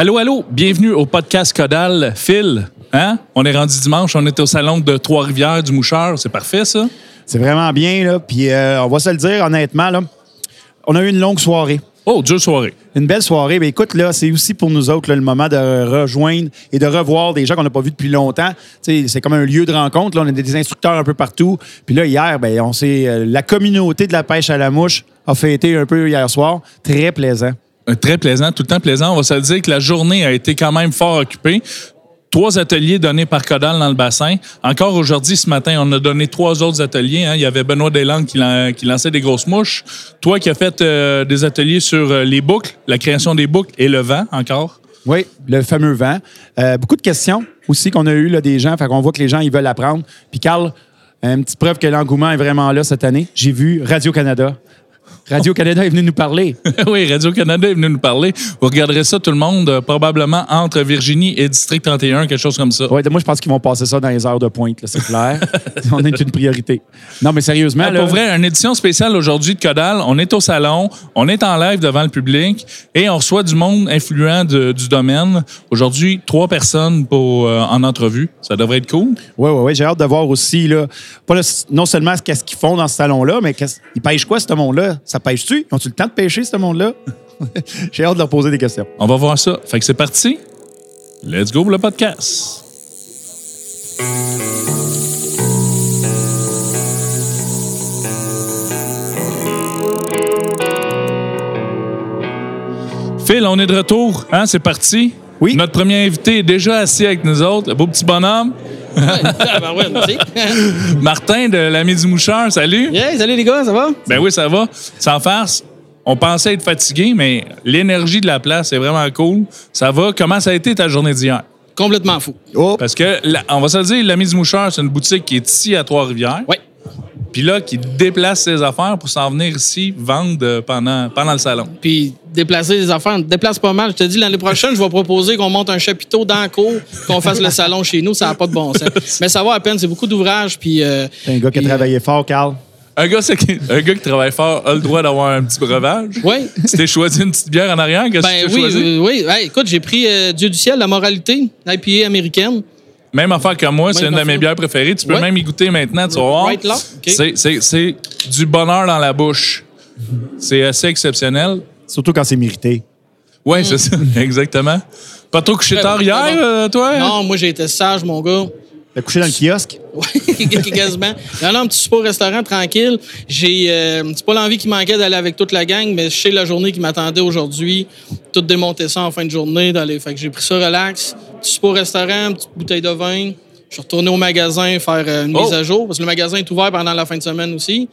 Allô, allô, bienvenue au podcast Codal. Phil, hein? On est rendu dimanche, on est au salon de Trois-Rivières du Moucheur. C'est parfait, ça? C'est vraiment bien, là. Puis euh, on va se le dire honnêtement, là. On a eu une longue soirée. Oh, deux soirées. Une belle soirée. Mais écoute, là, c'est aussi pour nous autres là, le moment de rejoindre et de revoir des gens qu'on n'a pas vus depuis longtemps. C'est comme un lieu de rencontre. Là. On a des instructeurs un peu partout. Puis là, hier, ben, on s'est, euh, la communauté de la pêche à la mouche a fêté un peu hier soir. Très plaisant. Très plaisant, tout le temps plaisant. On va se dire que la journée a été quand même fort occupée. Trois ateliers donnés par Codal dans le bassin. Encore aujourd'hui, ce matin, on a donné trois autres ateliers. hein. Il y avait Benoît Deslandes qui, lan- qui lançait des grosses mouches. Toi qui as fait euh, des ateliers sur euh, les boucles, la création des boucles et le vent encore. Oui, le fameux vent. Euh, beaucoup de questions aussi qu'on a eues là, des gens. Fait qu'on voit que les gens, veulent apprendre. Puis Carl, une petite preuve que l'engouement est vraiment là cette année. J'ai vu Radio-Canada. Radio-Canada est venu nous parler. oui, Radio-Canada est venu nous parler. Vous regarderez ça, tout le monde, euh, probablement entre Virginie et District 31, quelque chose comme ça. Ouais, moi, je pense qu'ils vont passer ça dans les heures de pointe, là, c'est clair. on est une priorité. Non, mais sérieusement, Ah, là, pour vrai, une édition spéciale aujourd'hui de Codal. On est au salon, on est en live devant le public et on reçoit du monde influent de- du domaine. Aujourd'hui, trois personnes pour, euh, en entrevue. Ça devrait être cool. Oui, oui, oui. J'ai hâte de voir aussi, là, pas le- non seulement qu'est-ce qu'ils font dans ce salon-là, mais qu'est-ce- ils pêchent quoi, ce monde-là? Ça pêche-tu? Ils ont-tu le temps de pêcher, ce monde-là? J'ai hâte de leur poser des questions. On va voir ça. Fait que c'est parti. Let's go pour le podcast. Phil, on est de retour. Hein, c'est parti. Oui. Notre premier invité est déjà assis avec nous autres. Le beau petit bonhomme. Martin de l'Ami du Moucheur. Salut. Yeah, salut les gars, ça va? Ben oui, ça va. Sans farce. On pensait être fatigué, mais l'énergie de la place est vraiment cool. Ça va. Comment ça a été ta journée d'hier? Complètement fou. Oh! Parce que, la- on va se le dire, l'Ami du Moucheur, c'est une boutique qui est ici à Trois-Rivières. Ouais. Puis là, qui déplace ses affaires pour s'en venir ici vendre euh, pendant, pendant le salon. Puis déplacer les affaires, on déplace pas mal. Je te dis, l'année prochaine, je vais proposer qu'on monte un chapiteau dans la cour, qu'on fasse le salon chez nous. Ça n'a pas de bon sens. Mais ça va à peine, c'est beaucoup d'ouvrages. Puis. euh, C'est un gars qui a puis, travaillé fort, Carl. Un gars, un gars qui travaille fort a le droit d'avoir un petit breuvage. Oui. Si t'es choisi une petite bière en arrière, qu'est-ce Ben que tu oui, choisi? euh, oui. Hey, écoute, j'ai pris euh, Dieu du ciel, la moralité, IPA américaine. Même affaire que moi, c'est une de mes bières préférées. Tu peux Ouais. même y goûter maintenant, tu vas voir. Right. C'est- C'est c'est du bonheur dans la bouche. C'est assez exceptionnel. Surtout quand c'est mérité. Oui, c'est ça, exactement. Pas trop couché tard hier, euh, toi? Non, moi, j'ai été sage, mon gars. T'as couché dans le kiosque? Oui, quasiment. Non, non, un petit super restaurant tranquille. J'ai, euh, c'est pas l'envie qui manquait d'aller avec toute la gang, mais je sais la journée qui m'attendait aujourd'hui. Tout démonter ça en fin de journée. D'aller, fait que j'ai pris ça relax. Petit super restaurant, petite bouteille de vin. Je suis retourné au magasin faire euh, une Oh. mise à jour parce que le magasin est ouvert pendant la fin de semaine aussi.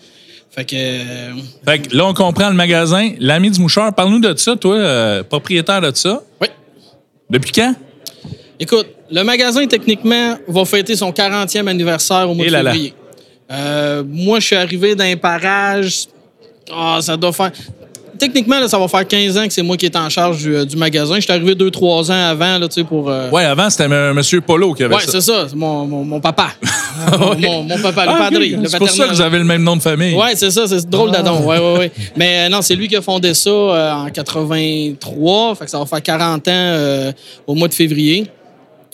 Fait que, euh, Fait que là, on comprend le magasin. L'ami du moucheur, parle-nous de ça, toi, euh, propriétaire de ça. oui. Depuis quand? Écoute, le magasin, techniquement, va fêter son 40e anniversaire au mois Et de là là. février. Euh, moi, je suis arrivé d'un parage. Ah, ça doit faire. Techniquement, là, ça va faire 15 ans que c'est moi qui est en charge du, euh, du magasin. Je suis arrivé 2-3 ans avant, là, tu sais, pour. euh, Ouais, avant, c'était M. Monsieur Polo qui avait Ouais, ça. c'est ça. C'est mon, mon, mon papa. mon, mon- mon papa, le Ah, padre. C'est pour ça que vous avez le même nom de famille. Ouais, c'est ça, c'est drôle d'adon. Ouais, ouais, ouais. Mais euh, non, c'est lui qui a fondé ça en 83. Fait que ça va faire 40 ans au mois de février.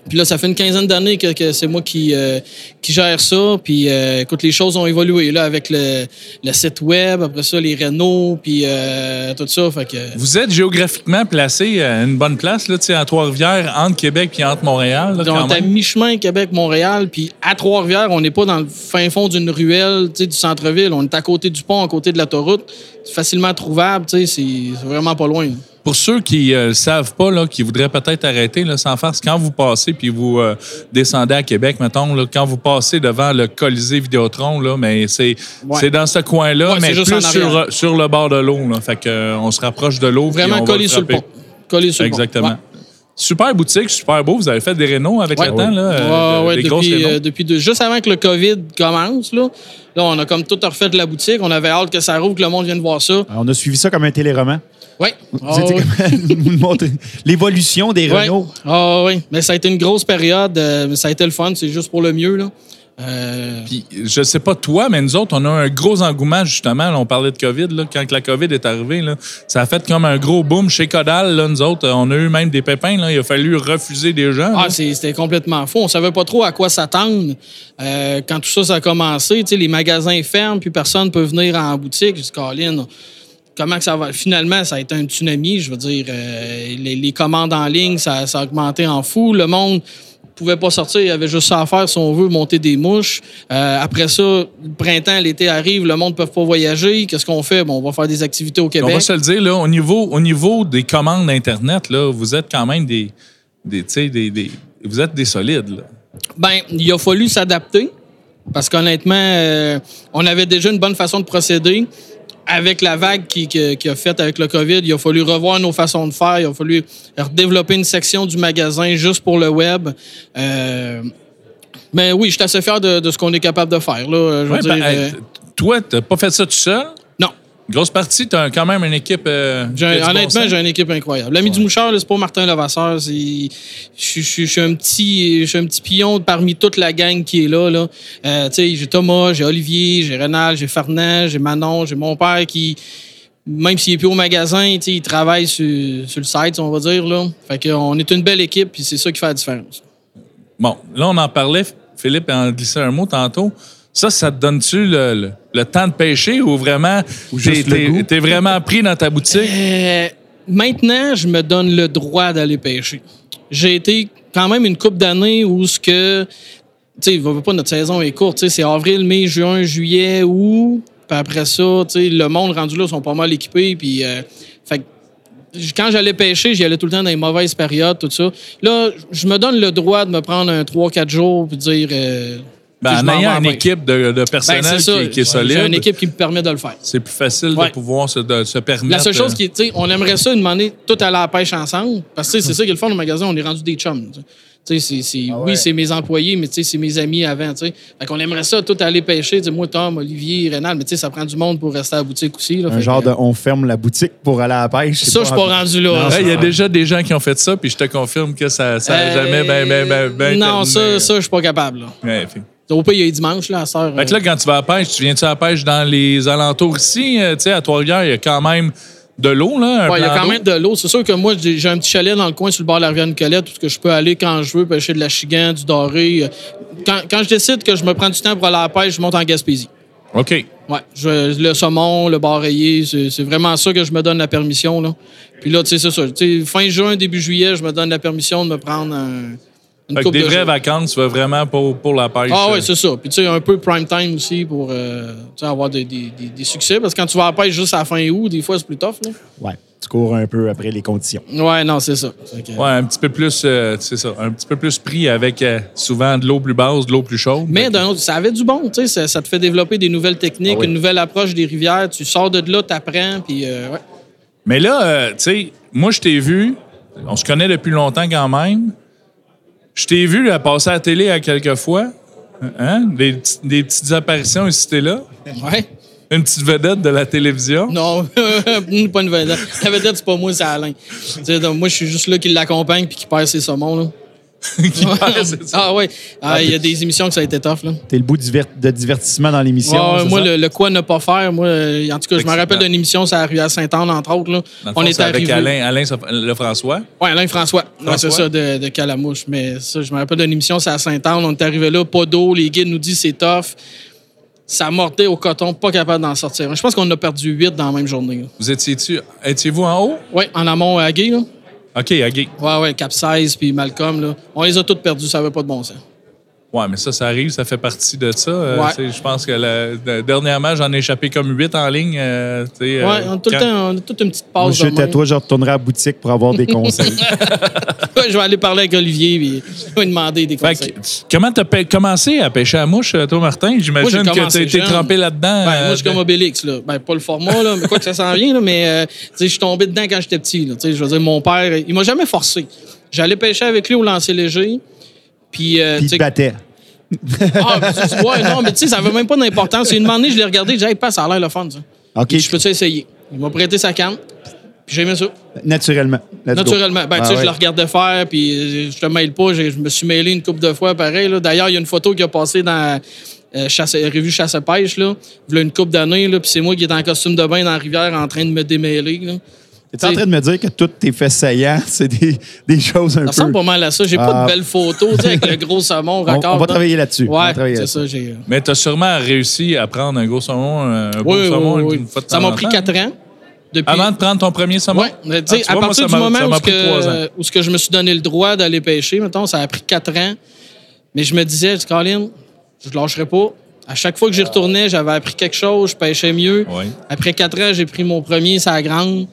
Puis là, ça fait une quinzaine d'années que, que c'est moi qui, euh, qui gère ça. Puis euh, écoute, les choses ont évolué là avec le, le site web, après ça, les rénaux, puis euh, tout ça. Fait que. Vous êtes géographiquement placé à une bonne place, là, tu sais, à Trois-Rivières, entre Québec et entre Montréal. là, est à mi-chemin Québec-Montréal, puis à Trois-Rivières, on n'est pas dans le fin fond d'une ruelle tu sais, du centre-ville. On est à côté du pont, à côté de l'autoroute. C'est facilement trouvable, tu sais, c'est c'est vraiment pas loin. Pour ceux qui ne le savent pas, là, qui voudraient peut-être arrêter, là, sans farce, quand vous passez puis vous euh, descendez à Québec, mettons, là, quand vous passez devant le Colisée Vidéotron, là, mais c'est Ouais. c'est dans ce coin-là, Ouais, mais c'est juste plus en arrière. sur, sur le bord de l'eau. là. Fait que, euh, on se rapproche de l'eau. Vraiment collé sur le pont. Collé sur le pont. Exactement. Ouais. Super boutique, super beau. Vous avez fait des rénaux avec Ouais. le temps, là, euh, Ouais, ouais, des grosses depuis, euh, depuis de- juste avant que le COVID commence, là, là, on a comme tout refait de la boutique. On avait hâte que ça rouvre, que le monde vienne voir ça. On a suivi ça comme un téléroman. Oui. Vous étiez comme- nous montrer l'évolution des Renault. Ah oui, mais ça a été une grosse période. euh, mais ça a été le fun, c'est juste pour le mieux. Là. Euh, Puis, je sais pas toi, mais nous autres, on a un gros engouement, justement. Là, on parlait de COVID. Là, quand la COVID est arrivée, là, ça a fait comme un gros boom chez Codal. Là, nous autres, on a eu même des pépins. Là, il a fallu refuser des gens. Ah, c'était complètement faux. On savait pas trop à quoi s'attendre. Euh, quand tout ça, ça a commencé, les magasins ferment, puis personne ne peut venir en boutique. J'ai dit, Colin, comment que ça va? Finalement, ça a été un tsunami. Je veux dire, euh, les, les commandes en ligne, ça, ça a augmenté en fou. Le monde pouvait pas sortir. Il y avait juste ça à faire si on veut monter des mouches. Euh, après ça, le printemps, l'été arrive, le monde ne peut pas voyager. Qu'est-ce qu'on fait? Bon, on va faire des activités au On Québec. va se le dire, là, au, niveau, au niveau des commandes Internet, là, vous êtes quand même des. des, des, des- vous êtes des solides. Là. Ben, il a fallu s'adapter parce qu'honnêtement, euh, on avait déjà une bonne façon de procéder. Avec la vague qui, qui- qui a fait avec le COVID, il a fallu revoir nos façons de faire. Il a fallu redévelopper une section du magasin juste pour le web. Euh, mais oui, je suis assez fier de, de ce qu'on est capable de faire. Là. Je veux Ouais, dire, ben, euh, toi, tu n'as pas fait ça tout seul? Grosse partie, tu as quand même une équipe. euh, un- bon honnêtement, j'ai une équipe incroyable. L'ami du mouchard, c'est pas Martin Levasseur. c'est- Je suis- un petit, un petit pion parmi toute la gang qui est là. là. Euh, j'ai Thomas, j'ai Olivier, j'ai Renal, j'ai Fernand, j'ai Manon, j'ai mon père qui, même s'il est plus au magasin, il travaille sur, sur le site, on va dire. Là. Fait qu'on est une belle équipe, puis c'est ça qui fait la différence. Bon, là, on en parlait. Philippe en glissait un mot tantôt. Ça, ça te donne-tu le, le- le temps de pêcher ou vraiment Ou juste t'es- t'es t'es vraiment pris dans ta boutique? Euh, maintenant, je me donne le droit d'aller pêcher. J'ai été quand même une couple d'années où ce que, tu sais, pas notre saison est courte, tu sais, c'est avril, mai, juin, juillet, août. Puis après ça, tu sais, le monde rendu là sont pas mal équipés. Puis, euh, fait que j- quand j'allais pêcher, j'y allais tout le temps dans les mauvaises périodes, tout ça. Là, je me donne le droit de me prendre un 3-4 jours puis dire. euh, Ben, en ayant une équipe de, de Ben, personnel qui, qui est solide, J'ai une équipe qui me permet de le faire. c'est plus facile Ouais. de pouvoir se, de, se permettre. La seule chose euh, qui est, tu sais, on aimerait ça demander tout aller à la pêche ensemble. Parce que tu sais, c'est ça qui est le au magasin, on est rendu des chums. c'est- c'est- Oui, c'est mes employés, mais tu sais, c'est mes amis avant. tu sais. Fait qu'on aimerait ça tout aller pêcher. Tu sais, moi, Tom, Olivier, Rénal, mais tu sais, ça prend du monde pour rester à la boutique aussi. là. Un genre que, de on ferme la boutique pour aller à la pêche. Ça, je suis pas rendu là. ouais, Il y a déjà des gens qui ont fait ça, puis je te confirme que ça n'a Euh, jamais ben, ben, ben, ben Non, terminé. ça, ça je suis pas capable. Là. Ouais, fait- Au pays, il y a dimanche, là, à soeur. Fait que là, quand tu vas à la pêche, tu viens-tu à la pêche dans les alentours ici? Euh, tu sais, à Trois-Rivières, il y a quand même de l'eau, là. Ouais, il y a quand même de l'eau. C'est sûr que moi, j'ai un petit chalet dans le coin sur le bord de la rivière Nicolette où je peux aller quand je veux pêcher de la chigan, du doré. Quand, quand je décide que je me prends du temps pour aller à la pêche, je monte en Gaspésie. OK. Ouais, je- le saumon, le bar rayé, c'est vraiment ça que je me donne la permission. Là. Puis là, tu sais, c'est ça. Fin juin, début juillet, je me donne la permission de me prendre un, une Fait que des de vraies jours. vacances, tu vas vraiment pour, pour la pêche. Ah oui, c'est ça. Puis tu sais, un peu prime time aussi pour euh, tu sais, avoir des, des- des- des succès. Parce que quand tu vas à la pêche juste à la fin août, des fois, c'est plus tough. Là. Ouais, tu cours un peu après les conditions. Ouais, non, c'est ça. Ouais, un petit peu plus, euh, c'est ça, un petit peu plus pris avec euh, souvent de l'eau plus basse, de l'eau plus chaude. Mais d'un autre, ça avait du bon, tu sais, ça, ça te fait développer des nouvelles techniques, Ah oui. une nouvelle approche des rivières. Tu sors de là, t'apprends, puis euh, ouais. Mais là, euh, tu sais, moi, je t'ai vu, on se connaît depuis longtemps quand même. Je t'ai vu là, passer à la télé à quelques fois. Hein? Des, des petites apparitions ici et là. Ouais. Une petite vedette de la télévision. Non, pas une vedette. La vedette, c'est pas moi, c'est Alain. Donc, moi, je suis juste là qui l'accompagne puis qui perd ses saumons. Là. qui passe, ça. ah ouais. Ah, Il y a des émissions que ça a été tough. Là. T'es le bout de divertissement dans l'émission. Ouais, c'est moi, ça? le, le quoi ne pas faire, moi, euh, en tout cas, je me rappelle d'une émission la rue à Sainte-Anne, entre autres. Là. Dans le On fond, est c'est avec arrivé. Alain, Alain Lefrançois. Oui, Alain François. Ouais, François? c'est ça, de, de Calamouche. Mais ça, je me rappelle d'une émission, c'est à Saint-Anne. On est arrivé là, pas d'eau. Les guides nous disent c'est tough. Ça mordait au coton, pas capable d'en sortir. Je pense qu'on a perdu huit dans la même journée. là. Vous étiez-tu, étiez-vous en haut? Oui, en amont à Gay, là. OK, Gay. Ouais, ouais, Capsize puis Malcolm, là. On les a toutes perdus, ça avait pas de bon sens. Ouais, mais ça, ça arrive, ça fait partie de ça. Euh, Ouais. tu Je pense que la- dernièrement, j'en ai échappé comme huit en ligne. euh, tu euh, on a tout le quand- temps, on a toute une petite Moi, pause. je à toi, je retournerai à la boutique pour avoir des conseils. Je vais aller parler avec Olivier puis je vais lui demander des Fait conseils. que, comment t'as pa- commencé à pêcher à mouche, euh, toi, Martin? J'imagine que t'as commencé été trempé là-dedans. Ben, euh, moi, je suis comme Obélix, là. Ben, pas le format, là, mais quoi que ça s'en vient, là, mais euh, tu je suis tombé dedans quand j'étais petit. Tu je veux dire, mon père, il m'a jamais forcé. J'allais pêcher avec lui au lancer léger. Puis, euh, Puis tu il te battait. ah, ouais, non, mais tu sais, ça avait même pas d'importance. Une donné, je l'ai regardé, j'ai dit, hey, pas, ça a l'air le fun, ça. OK. Je peux-tu essayer? Il m'a prêté sa canne. Puis j'aimais ça. Naturellement. Let's. Naturellement. Ben, Ah tu sais, ouais. je le regardais faire, puis euh, je te mêle pas. j'ai- Je me suis mêlé une couple de fois, pareil. D'ailleurs, il y a une photo qui a passé dans euh, chasse, revue Chasse-Pêche, là. Il y a une couple d'années, là, puis c'est moi qui étais en costume de bain dans la rivière en train de me démêler, là. T'es en train de me dire que toutes tes faits saillants, c'est des, des choses un Ça ressemble peu. pas mal à ça. J'ai pas Ah. de belles photos, tu sais, avec le gros saumon, On, raccord. on va travailler là-dessus. Ouais, c'est ça. J'ai... Mais tu as sûrement réussi à prendre un gros saumon, un beau Oui, oui, saumon oui, oui. une fois de Ça m'a pris quatre ans. Depuis... Avant de prendre ton premier saumon? Mais sais, Ah, à vois, moi, partir ça du moment ça où, que, où que je me suis donné le droit d'aller pêcher, mettons, ça a pris quatre ans. Mais je me disais, je dis, Colin, je lâcherai pas. À chaque fois que j'y retournais, j'avais appris quelque chose, je pêchais mieux. Oui. Après quatre ans, j'ai pris mon premier, ça a grande.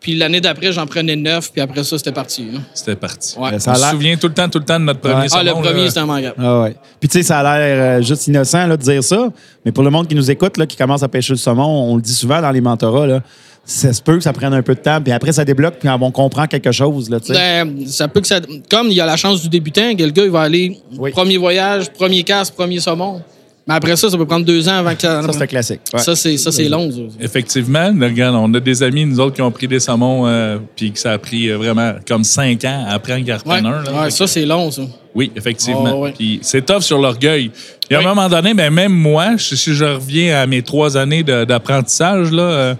Puis l'année d'après, j'en prenais neuf, puis après ça, c'était parti. hein. C'était parti. Ouais. Ça On a se l'air- souvient tout le temps, tout le temps de notre premier Ouais. Ah, le premier, là. c'était un manga. Ah ouais. Puis tu sais, ça a l'air euh, juste innocent là, de dire ça, mais pour le monde qui nous écoute, là, qui commence à pêcher le saumon, on le dit souvent dans les mentorats, là, ça se peut que ça prenne un peu de temps, puis après ça débloque, puis on comprend quelque chose. Là, tu sais. Ben, ça peut que ça. Comme il y a la chance du débutant, que le gars, il va aller Oui. premier voyage, premier casse, premier saumon. Mais après ça, ça peut prendre deux ans avant que ça. ça, c'est un classique. Ouais. Ça, c'est, ça, c'est long. ça. Effectivement, regarde, on a des amis, nous autres, qui ont pris des saumons, euh, puis que ça a pris euh, vraiment comme cinq ans à apprendre qu'à Ouais, un. ça, c'est long, ça. Oui, effectivement. Ouais. Puis c'est tough sur l'orgueil. Puis à Oui. un moment donné, ben, même moi, si si je reviens à mes trois années de- d'apprentissage, là, euh,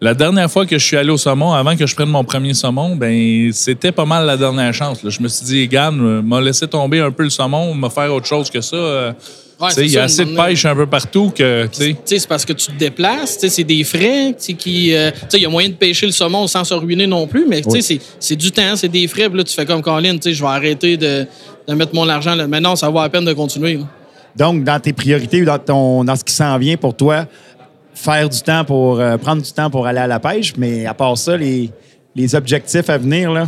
la dernière fois que je suis allé au saumon, avant que je prenne mon premier saumon, ben c'était pas mal la dernière chance. là. Je me suis dit, Gann, euh, m'a laissé tomber un peu le saumon, m'a faire autre chose que ça. Ouais, il y a assez de pêche un peu partout que, c'est parce que tu te déplaces, tu sais, c'est des frais, tu sais, qui... euh, tu sais, il y a moyen de pêcher le saumon sans se ruiner non plus, mais tu sais, Oui. c'est- c'est du temps, c'est des frais, puis là, tu fais comme Colin, tu sais, je vais arrêter de, de mettre mon argent là. Mais non, ça vaut la peine de continuer. là. Donc, dans tes priorités ou dans, ton, dans ce qui s'en vient pour toi, faire du temps pour euh, prendre du temps pour aller à la pêche, mais à part ça, les, les objectifs à venir, là,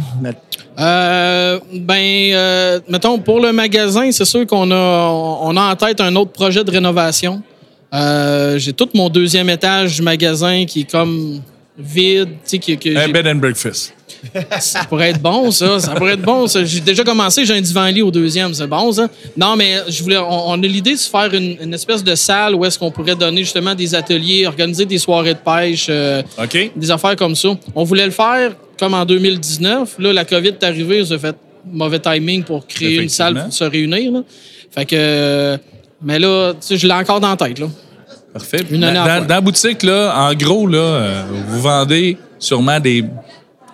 Euh, ben, euh, mettons, pour le magasin, c'est sûr qu'on a, on a en tête un autre projet de rénovation. Euh, J'ai tout mon deuxième étage du magasin qui est comme vide. tu sais, qui- que un bed and breakfast. Ça pourrait être bon, ça. Ça pourrait être bon, ça. J'ai déjà commencé, j'ai un divan-lit au deuxième. C'est bon, ça. Non, mais je voulais, on, on a l'idée de se faire une, une espèce de salle où est-ce qu'on pourrait donner justement des ateliers, organiser des soirées de pêche, euh, des affaires comme ça. On voulait le faire comme en 2019. Là, la COVID est arrivée, ça fait mauvais timing pour créer une salle pour se réunir. là. Fait que. Mais là, je l'ai encore dans la tête, là. Parfait. Une année dans, dans la boutique, là, en gros, là, euh, vous vendez sûrement des,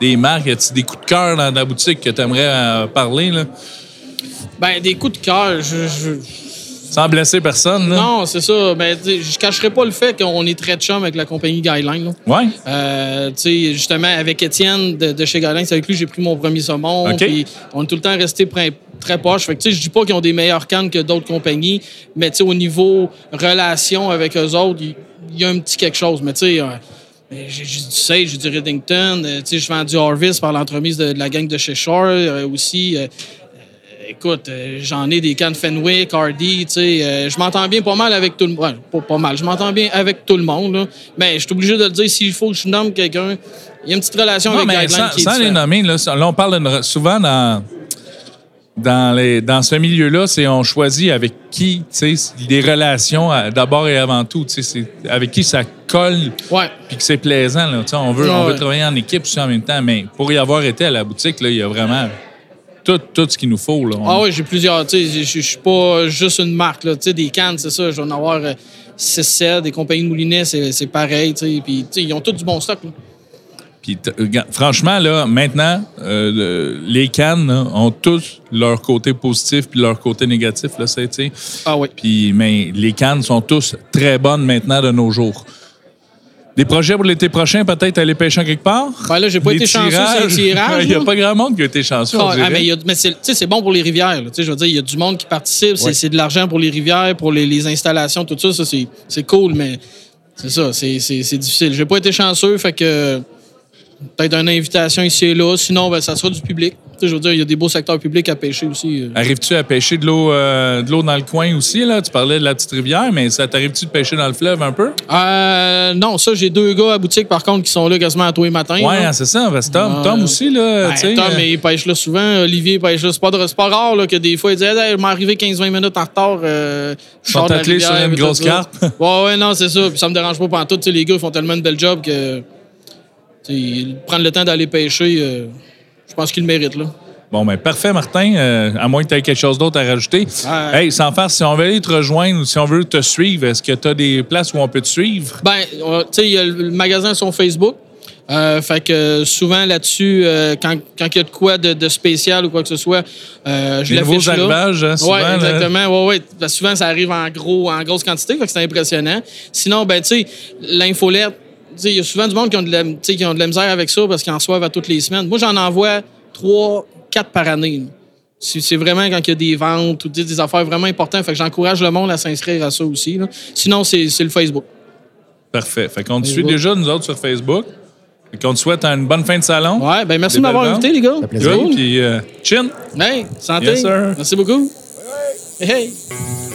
des marques? Y a-t-il des coups de cœur dans la boutique que tu aimerais parler, là? Ben, des coups de cœur, je- je, Sans blesser personne, là? Non, c'est ça. Ben, je cacherai pas le fait qu'on est très chum avec la compagnie Guideline. Ouais. Euh, justement, avec Étienne de, de chez Guideline, c'est avec lui que j'ai pris mon premier saumon. Puis on est tout le temps resté très, proche. Fait que, tu sais, je dis pas qu'ils ont des meilleures cannes que d'autres compagnies, mais tu sais, au niveau relation avec eux autres, il il y, a un petit quelque chose. Mais tu sais, euh, j'ai du Sage, j'ai du Reddington. euh, je vends du Harvest par l'entremise de, de la gang de chez Shore euh, aussi. euh, Écoute, euh, j'en ai des cannes Fenwick, Hardy, je m'entends bien pas mal avec tout le monde. pas, pas mal. Je m'entends bien avec tout le monde, là. Mais je suis obligé de le dire, s'il faut que je nomme quelqu'un, il y a une petite relation Non, avec mais sans, qui est sans les nommer, là, là, on parle souvent dans, dans, les, dans ce milieu-là, c'est on choisit avec qui, tu sais, des relations d'abord et avant tout, tu sais, c'est avec qui ça colle Ouais. puis que c'est plaisant. Là, Tu sais, on veut, Ouais, on veut ouais. travailler en équipe aussi en même temps, mais pour y avoir été à la boutique, là, il y a vraiment tout, tout ce qu'il nous faut. Là. On- Ah oui, j'ai plusieurs. Tu sais, je suis pas juste une marque, là. Tu sais, des cannes, c'est ça. Je vais en avoir 6-7. Des compagnies de moulinets, c'est c'est pareil, tu sais. Puis, tu sais, ils ont tous du bon stock, là. Puis, regarde, franchement, là, maintenant, euh, le- les cannes là, ont tous leur côté positif puis leur côté négatif. Là, c'est, tu. Ah oui. Puis, mais les cannes sont tous très bonnes maintenant de nos jours. Des projets pour l'été prochain, peut-être aller pêcher en quelque part? Ben là, j'ai pas Les été chanceux sur les tirages, Il n'y a pas grand monde qui a été chanceux. Ah, ah, mais mais c'est bon pour les rivières. Je veux dire, il y a du monde qui participe. C'est Ouais. de l'argent pour les rivières, pour les, les installations, tout ça. ça c'est cool, mais c'est ça, c'est difficile. J'ai pas été chanceux, fait que peut-être une invitation ici et là. Sinon, ben, ça sera du public. Tu sais, Je veux dire, il y a des beaux secteurs publics à pêcher aussi. euh. Arrives-tu à pêcher de l'eau euh, de l'eau dans le coin aussi? Là? Tu parlais de la petite rivière, mais ça t'arrive-tu de pêcher dans le fleuve un peu? Euh, non, ça, j'ai deux gars à boutique, par contre, qui sont là quasiment à tous les matins. Ouais, là. hein, c'est ça. parce Tom, Ouais. Tom aussi, là, Ben, tu sais, Tom, euh, il pêche là souvent. Olivier pêche là. C'est pas, de- pas rare là, que des fois, il dit hey, Je m'en arrivé 15-20 minutes en retard. Euh, je sors de la sur une grosse ça. carpe. Ouais, ouais, non, c'est ça. Puis ça me dérange pas. Tu sais, Les gars, ils font tellement une belle job que prendre le temps d'aller pêcher, euh, je pense qu'il le mérite. Là. Bon, ben parfait, Martin. Euh, à moins que tu aies quelque chose d'autre à rajouter. Hey, sans faire, si on veut aller te rejoindre ou si on veut te suivre, est-ce que tu as des places où on peut te suivre? Ben, tu sais, il y a le magasin sur Facebook. Euh, fait que souvent là-dessus, euh, quand quand il y a de quoi de, de spécial ou quoi que ce soit, euh, je l'affiche là. hein, souvent, Ouais, exactement. Ouais, ouais. Parce que souvent, ça arrive en gros, en grosse quantité, fait que c'est impressionnant. Sinon, ben, tu sais, l'infolette, il y a souvent du monde qui ont, de la, tu sais, qui ont de la misère avec ça parce qu'ils en reçoivent à toutes les semaines. Moi, j'en envoie trois, quatre par année. C'est c'est vraiment quand il y a des ventes ou des affaires vraiment importantes. Fait que j'encourage le monde à s'inscrire à ça aussi. là. Sinon, c'est c'est le Facebook. Parfait. Fait qu'on te suit déjà, nous autres, sur Facebook. Fait qu'on te souhaite une bonne fin de salon. Ouais, ben merci Des de m'avoir invité, les gars. plaisir. Good, Cool. Puis, euh, chin. Hey, santé. Yes, sir. Merci beaucoup. Hey, hey.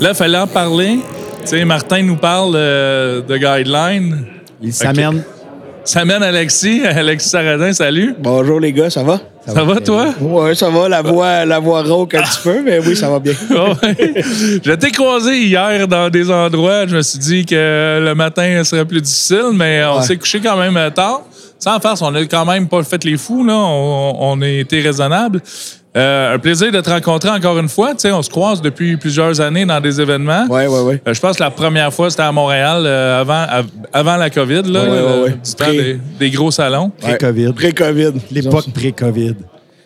Là, il fallait en parler. Tu sais, Martin nous parle euh, de guidelines. Il s'amène. Ça mène Alexis. Alexis Saradin, salut. Bonjour les gars, ça va? Ça, va, toi? Ouais, ça va, la voix, la voix rauque un petit peu, mais oui, ça va bien. Ouais. Je t'ai croisé hier dans des endroits. Je me suis dit que le matin serait plus difficile, mais on Ouais. s'est couché quand même euh, tard. Sans farce, on a quand même pas fait les fous. Là. On, on a été raisonnable. Euh, un plaisir de te rencontrer encore une fois. Tu sais, on se croise depuis plusieurs années dans des événements. Ouais, ouais, ouais. Euh, je pense que la première fois, c'était à Montréal euh, avant, av- avant la COVID, là, Ouais, ouais, ouais. du temps Pré- des, des gros salons. Pré-COVID. Pré-COVID. L'époque pré-COVID.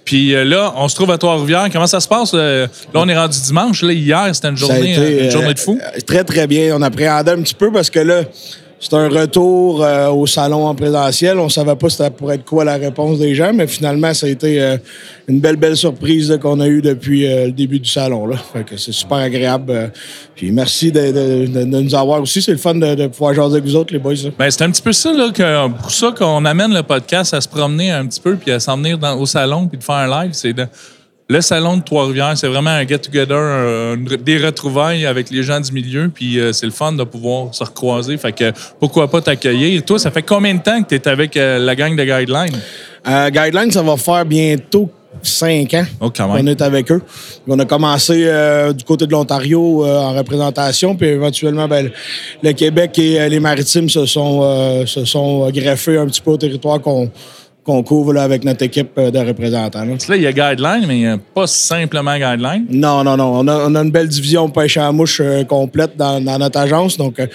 Puis euh, là, on se trouve à Trois-Rivières. Comment ça se passe? euh? là, on est rendu dimanche. Là, hier, c'était une journée, été, euh, une journée de fou. euh, Très, très bien. On appréhendait un petit peu parce que là, c'est un retour euh, au salon en présentiel. On savait pas c'était pour être quoi la réponse des gens, mais finalement, ça a été euh, une belle, belle surprise qu'on a eue depuis euh, le début du salon. Là. Fait que c'est super agréable. puis merci de, de- nous avoir aussi. C'est le fun de, pouvoir jaser avec vous autres, les boys. Ben, c'est un petit peu ça, là, que, pour ça qu'on amène le podcast à se promener un petit peu puis à s'en venir dans- au salon puis de faire un live. Le salon de Trois-Rivières, c'est vraiment un get-together, une- des retrouvailles avec les gens du milieu, puis euh, c'est le fun de pouvoir se recroiser. Fait que pourquoi pas t'accueillir? Toi, ça fait combien de temps que tu es avec euh, la gang de Guidelines? Euh, Guideline, ça va faire bientôt cinq ans Oh, même. est avec eux. On a commencé euh, du côté de l'Ontario euh, en représentation, puis éventuellement, ben, le- Québec et euh, les Maritimes se sont, euh, se sont greffés un petit peu au territoire qu'on qu'on couvre là, avec notre équipe euh, de représentants. là. Là, il y a Guidelines, mais euh, pas simplement Guidelines. Non, non, non. On a, on a une belle division pêche à la mouche euh, complète dans, dans notre agence. Donc, euh,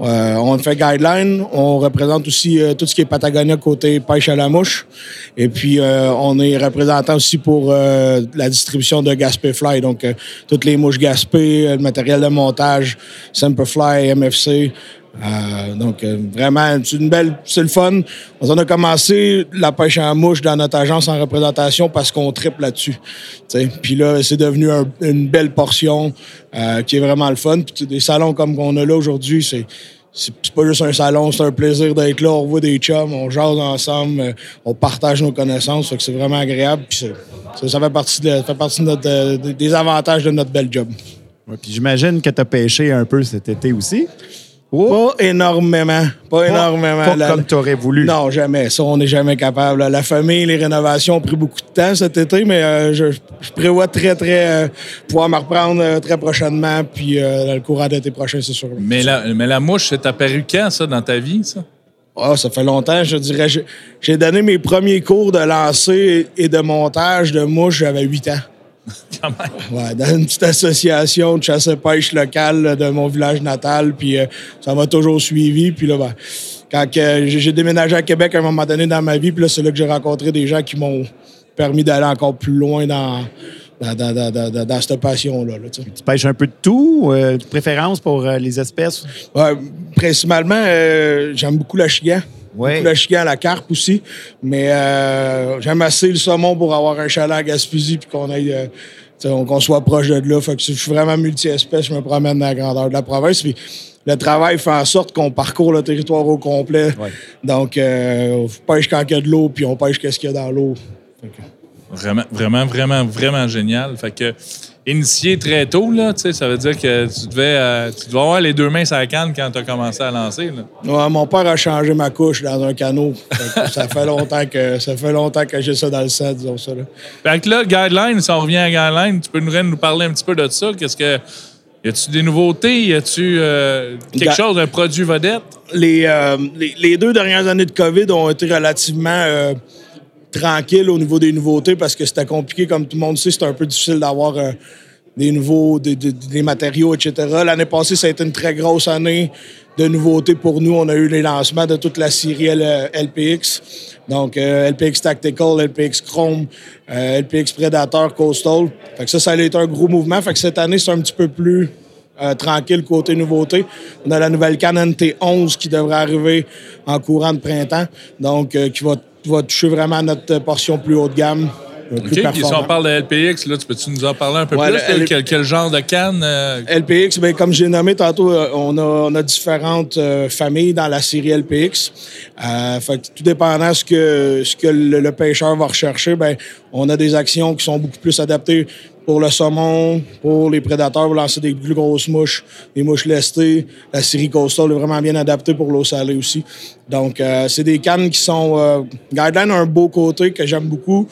euh, on fait guideline. On représente aussi euh, tout ce qui est Patagonia côté pêche à la mouche. Et puis, euh, on est représentant aussi pour euh, la distribution de Gaspé Fly. Donc, euh, toutes les mouches Gaspé, le matériel de montage, Semperfly, MFC. Euh, donc, euh, vraiment, c'est une belle, c'est le fun. On a commencé la pêche la mouche dans notre agence en représentation parce qu'on triple là-dessus. Puis là, c'est devenu un- une belle portion euh, qui est vraiment le fun. Puis des salons comme qu'on a là aujourd'hui, c'est pas juste un salon, c'est un plaisir d'être là. On voit des chums, on jase ensemble, on partage nos connaissances. Fait que c'est vraiment agréable. Puis ça, fait partie, de, des avantages de notre bel job. Puis j'imagine que tu as pêché un peu cet été aussi. Pas énormément. Pas, énormément. Pas La- comme tu aurais voulu. Non, jamais. Ça, on n'est jamais capable. La famille, les rénovations ont pris beaucoup de temps cet été, mais euh, je, je prévois très, très euh, pouvoir me reprendre euh, très prochainement, puis euh, dans le courant d'été prochain, c'est sûr. Mais la, mais la mouche, c'est apparu quand, ça, dans ta vie, ça? Ah, ça fait longtemps, je dirais. J'ai- J'ai donné mes premiers cours de lancer et de montage de mouche, j'avais 8 ans. Quand même. Ouais, dans une petite association de chasse et pêche locale là, de mon village natal, puis euh, ça m'a toujours suivi. Puis là, ben, quand que j'ai déménagé à Québec à un moment donné dans ma vie, puis là, c'est là que j'ai rencontré des gens qui m'ont permis d'aller encore plus loin dans, dans, dans, dans, dans- dans- dans cette passion-là. là, tu pêches un peu de tout. euh, de préférence pour euh, les espèces? Ouais, principalement, euh, j'aime beaucoup la chigan. Ouais. Beaucoup la chigan, la carpe aussi. Mais euh, j'aime assez le saumon pour avoir un chalet à Gaspésie puis qu'on aille. euh, qu'on soit proche de là. Fait que je suis vraiment multi-espèce. Je me promène dans la grandeur de la province. Puis le travail fait en sorte qu'on parcourt le territoire au complet. Ouais. Donc, euh, on pêche quand il y a de l'eau, puis on pêche qu'est-ce qu'il y a dans l'eau. Vraiment, vraiment, vraiment, vraiment génial. Fait que, initié très tôt, là, tu sais, ça veut dire que tu devais, euh, tu devais avoir les deux mains sur la canne quand tu as commencé à lancer. Là. Ouais, mon père a changé ma couche dans un canot. Fait ça fait longtemps que ça fait longtemps que j'ai ça dans le sang, disons ça. là. Fait que là, Guideline, si on revient à Guideline, tu peux nous, nous parler un petit peu de ça. Qu'est-ce que. Y a-tu des nouveautés? Y a-tu euh, quelque Ga- chose, un produit vedette? les, euh, les, les deux dernières années de COVID ont été relativement euh, tranquilles au niveau des nouveautés parce que c'était compliqué. Comme tout le monde sait, c'était un peu difficile d'avoir euh, des nouveaux des, matériaux, etc. L'année passée, ça a été une très grosse année de nouveautés pour nous. On a eu les lancements de toute la série LPX. Donc, euh, LPX Tactical, LPX Chrome, euh, LPX Predator, Coastal. Fait que ça, ça a été un gros mouvement. Fait que cette année, c'est un petit peu plus euh, tranquille côté nouveauté. On a la nouvelle Canon T11 qui devrait arriver en courant de printemps, donc euh, qui va, va toucher vraiment notre portion plus haut de gamme. euh, plus OK. Puis si on parle de LPX, là, tu peux-tu nous en parler un peu Ouais, plus? quel, quel genre de canne? euh, LPX, ben, comme j'ai nommé tantôt, euh, on a, on a différentes euh, familles dans la série LPX. Euh, fait que tout dépendant ce que, ce que le, le pêcheur va rechercher, ben, on a des actions qui sont beaucoup plus adaptées pour le saumon, pour les prédateurs, pour lancer des plus grosses mouches, des mouches lestées. La série Coastal est vraiment bien adaptée pour l'eau salée aussi. Donc, euh, c'est des cannes qui sont... Euh, Guideline a un beau côté que j'aime beaucoup.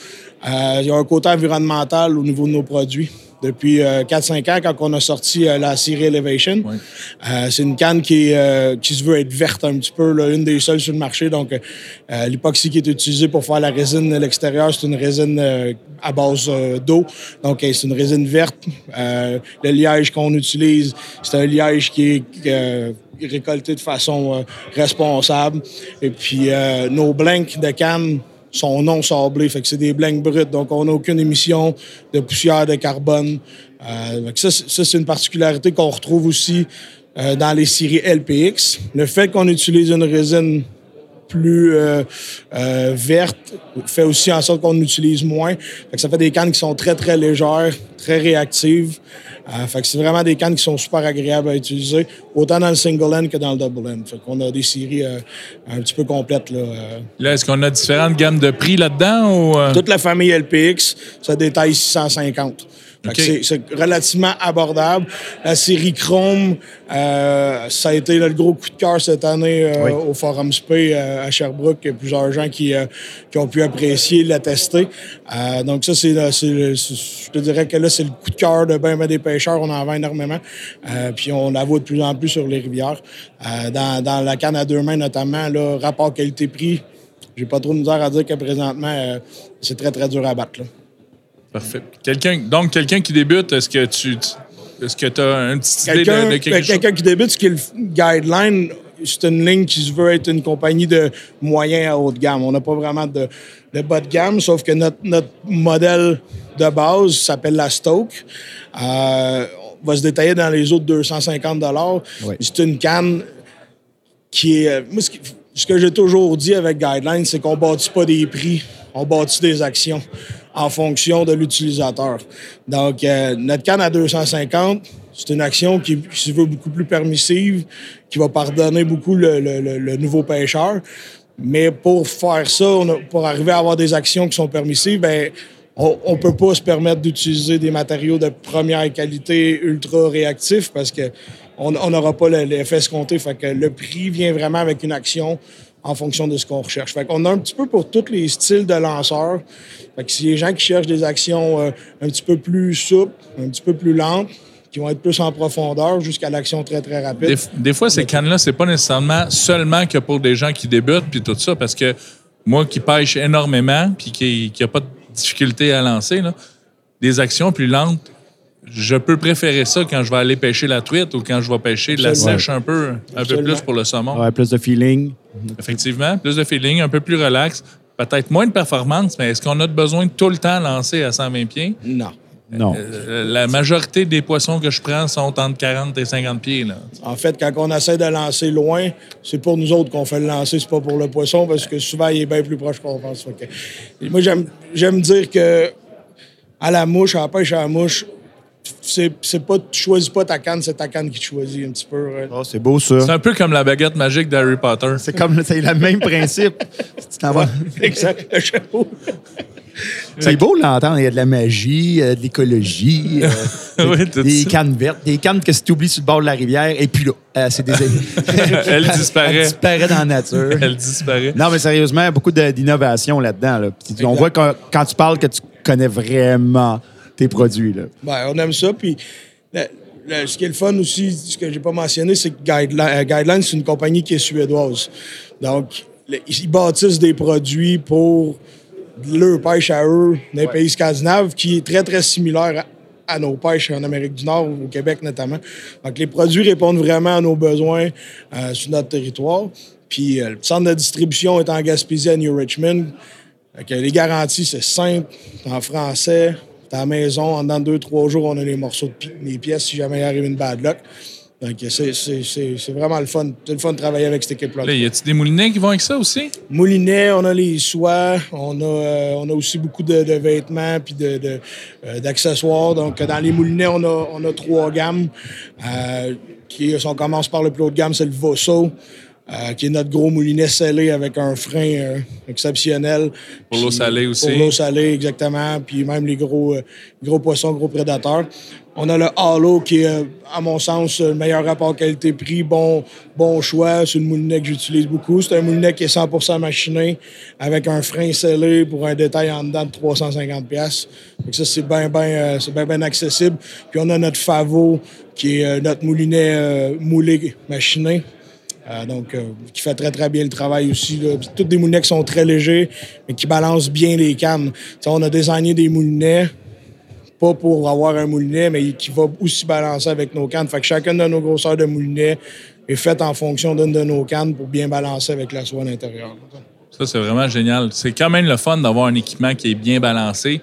Euh, il y a un côté environnemental au niveau de nos produits depuis euh, 4-5 ans quand on a sorti euh, la série Elevation. Euh, c'est une canne qui, euh, qui se veut être verte un petit peu, là, une des seules sur le marché. Donc, euh, l'époxy qui est utilisée pour faire la résine à l'extérieur, c'est une résine euh, à base d'eau. Donc, c'est une résine verte. Euh, le liège qu'on utilise, c'est un liège qui est euh, récolté de façon euh, responsable. Et puis, euh, nos blanks de canne sont non sablés, fait que c'est des blancs bruts, donc on n'a aucune émission de poussière de carbone. Euh, ça, c'est une particularité qu'on retrouve aussi euh, dans les séries LPX. Le fait qu'on utilise une résine plus euh, euh, verte fait aussi en sorte qu'on utilise moins. Fait que ça fait des cannes qui sont très, très légères, très réactives. Euh, fait que c'est vraiment des cannes qui sont super agréables à utiliser, autant dans le single end que dans le double end. Fait qu'on a des séries un petit peu complètes. Là, Là, est-ce qu'on a différentes gammes de prix là-dedans? Ou, toute la famille LPX, ça détaille 650. Fait que OK. c'est- C'est relativement abordable. La série Chrome, euh, ça a été le gros coup de cœur cette année euh, Oui. au Forum Spay euh, à Sherbrooke. Il y a plusieurs gens qui, euh, qui ont pu apprécier, la tester. Euh, donc ça, c'est, je te dirais que là, c'est le coup de cœur de ben, ben des pêcheurs. On en vend énormément. Euh, puis on la voit de plus en plus sur les rivières. Euh, dans, dans la canne à deux mains notamment, là, rapport qualité-prix, j'ai pas trop de misère à dire que présentement, euh, c'est très, très dur à battre. là. Parfait. Quelqu'un, donc, quelqu'un qui débute, est-ce que tu. tu- Est-ce que tu as une petite idée de, Quelqu'un de quelque ben, chose? quelqu'un qui débute, ce qui est le guideline, c'est une ligne qui se veut être une compagnie de moyen à haut de gamme. On n'a pas vraiment de, de bas de gamme, sauf que notre, notre modèle de base s'appelle la Stoke. Euh, on va se détailler dans les autres 250 Ouais. C'est une canne qui est. euh, Moi, ce, qui- ce que j'ai toujours dit avec Guideline, c'est qu'on bâtit pas des prix, on bâtit des actions en fonction de l'utilisateur. Donc, euh, notre canne à 250, c'est une action qui, qui se veut beaucoup plus permissive, qui va pardonner beaucoup le, nouveau pêcheur. Mais pour faire ça, pour arriver à avoir des actions qui sont permissives, ben, on ne peut pas se permettre d'utiliser des matériaux de première qualité ultra réactifs parce que on n'aura pas le- l'effet escompté. Le prix vient vraiment avec une action en fonction de ce qu'on recherche. Fait qu'on a un petit peu pour tous les styles de lanceurs. Fait que si les gens qui cherchent des actions euh, un petit peu plus souples, un petit peu plus lentes, qui vont être plus en profondeur jusqu'à l'action très, très rapide. Des, des fois, ces cannes-là, c'est pas nécessairement seulement que pour des gens qui débutent puis tout ça, parce que moi qui pêche énormément puis qui n'a pas de difficulté à lancer, là, des actions plus lentes, je peux préférer ça quand je vais aller pêcher la truite ou quand je vais pêcher de la sèche un peu, un peu plus pour le saumon. Ouais, plus de feeling. Effectivement, plus de feeling, un peu plus relax. Peut-être moins de performance, mais est-ce qu'on a besoin de tout le temps lancer à 120 pieds? Non. Non. Euh, La majorité des poissons que je prends sont entre 40 et 50 pieds. Là. En fait, quand on essaie de lancer loin, c'est pour nous autres qu'on fait le lancer, c'est pas pour le poisson, parce que souvent, il est bien plus proche qu'on pense. Moi, j'aime, j'aime dire que à la mouche, à la pêche à la mouche, c'est, c'est pas, tu choisis pas ta canne, c'est ta canne qui te choisit un petit peu. Oh, c'est beau, ça. C'est un peu comme la baguette magique d'Harry Potter. C'est comme c'est le même principe. Tu t'en vas- Exact, le chapeau. C'est beau de l'entendre. Il y a de la magie, euh, de l'écologie, euh, Oui, tout des ça. cannes vertes, des cannes que si tu oublies sur le bord de la rivière, et puis là, euh, c'est des. Elle disparaît. Elle disparaît dans la nature. Elle disparaît. Non, mais sérieusement, il y a beaucoup d'innovation là-dedans. là. On voit que, quand tu parles que tu connais vraiment tes produits. Là. Ben, on aime ça. Puis le- ce qui est le fun aussi, ce que j'ai pas mentionné, c'est que Guideline, euh, Guideline, c'est une compagnie qui est suédoise. Donc, le- ils bâtissent des produits pour leur pêche à eux dans les pays scandinaves, qui est très, très similaire à, à nos pêches en Amérique du Nord, au Québec notamment. Donc, les produits répondent vraiment à nos besoins euh, sur notre territoire. Puis, euh, le centre de distribution est en Gaspésie à New Richmond. Que les garanties, c'est simple, en français, à la maison. En dans deux, trois jours, on a les morceaux de pi- les pièces si jamais il arrive une bad luck. Donc, c'est- vraiment le fun. C'est le fun de travailler avec cette équipe-là. Là, y a-tu des moulinets qui vont avec ça aussi? Moulinet, on a les soies, on a, euh, on a aussi beaucoup de, de vêtements puis de, de, euh, d'accessoires. Donc, dans les moulinets, on a, on a trois gammes. Euh, qui, si on commence par le plus haut de gamme, c'est le Vosso, euh, qui est notre gros moulinet scellé avec un frein euh, exceptionnel. Pour l'eau Puis- salée aussi. Pour l'eau salée, exactement. Puis même les gros, euh, gros poissons, gros prédateurs. On a le Halo qui est, euh, à mon sens, le meilleur rapport qualité-prix, bon, bon choix. C'est une moulinet que j'utilise beaucoup. C'est un moulinet qui est 100% machiné avec un frein scellé pour un détail en dedans de 350 pièces. Ça, c'est bien, bien, euh, c'est bien, bien accessible. Puis on a notre Favo qui est euh, notre moulinet euh, moulé machiné. Euh, donc, euh, qui fait très, très bien le travail aussi. Toutes des moulinets qui sont très légers, mais qui balancent bien les cannes. On a désigné des moulinets, pas pour avoir un moulinet, mais qui va aussi balancer avec nos cannes. Fait que chacune de nos grosseurs de moulinets est faite en fonction d'une de nos cannes pour bien balancer avec la soie à l'intérieur. Ça, c'est vraiment génial. C'est quand même le fun d'avoir un équipement qui est bien balancé.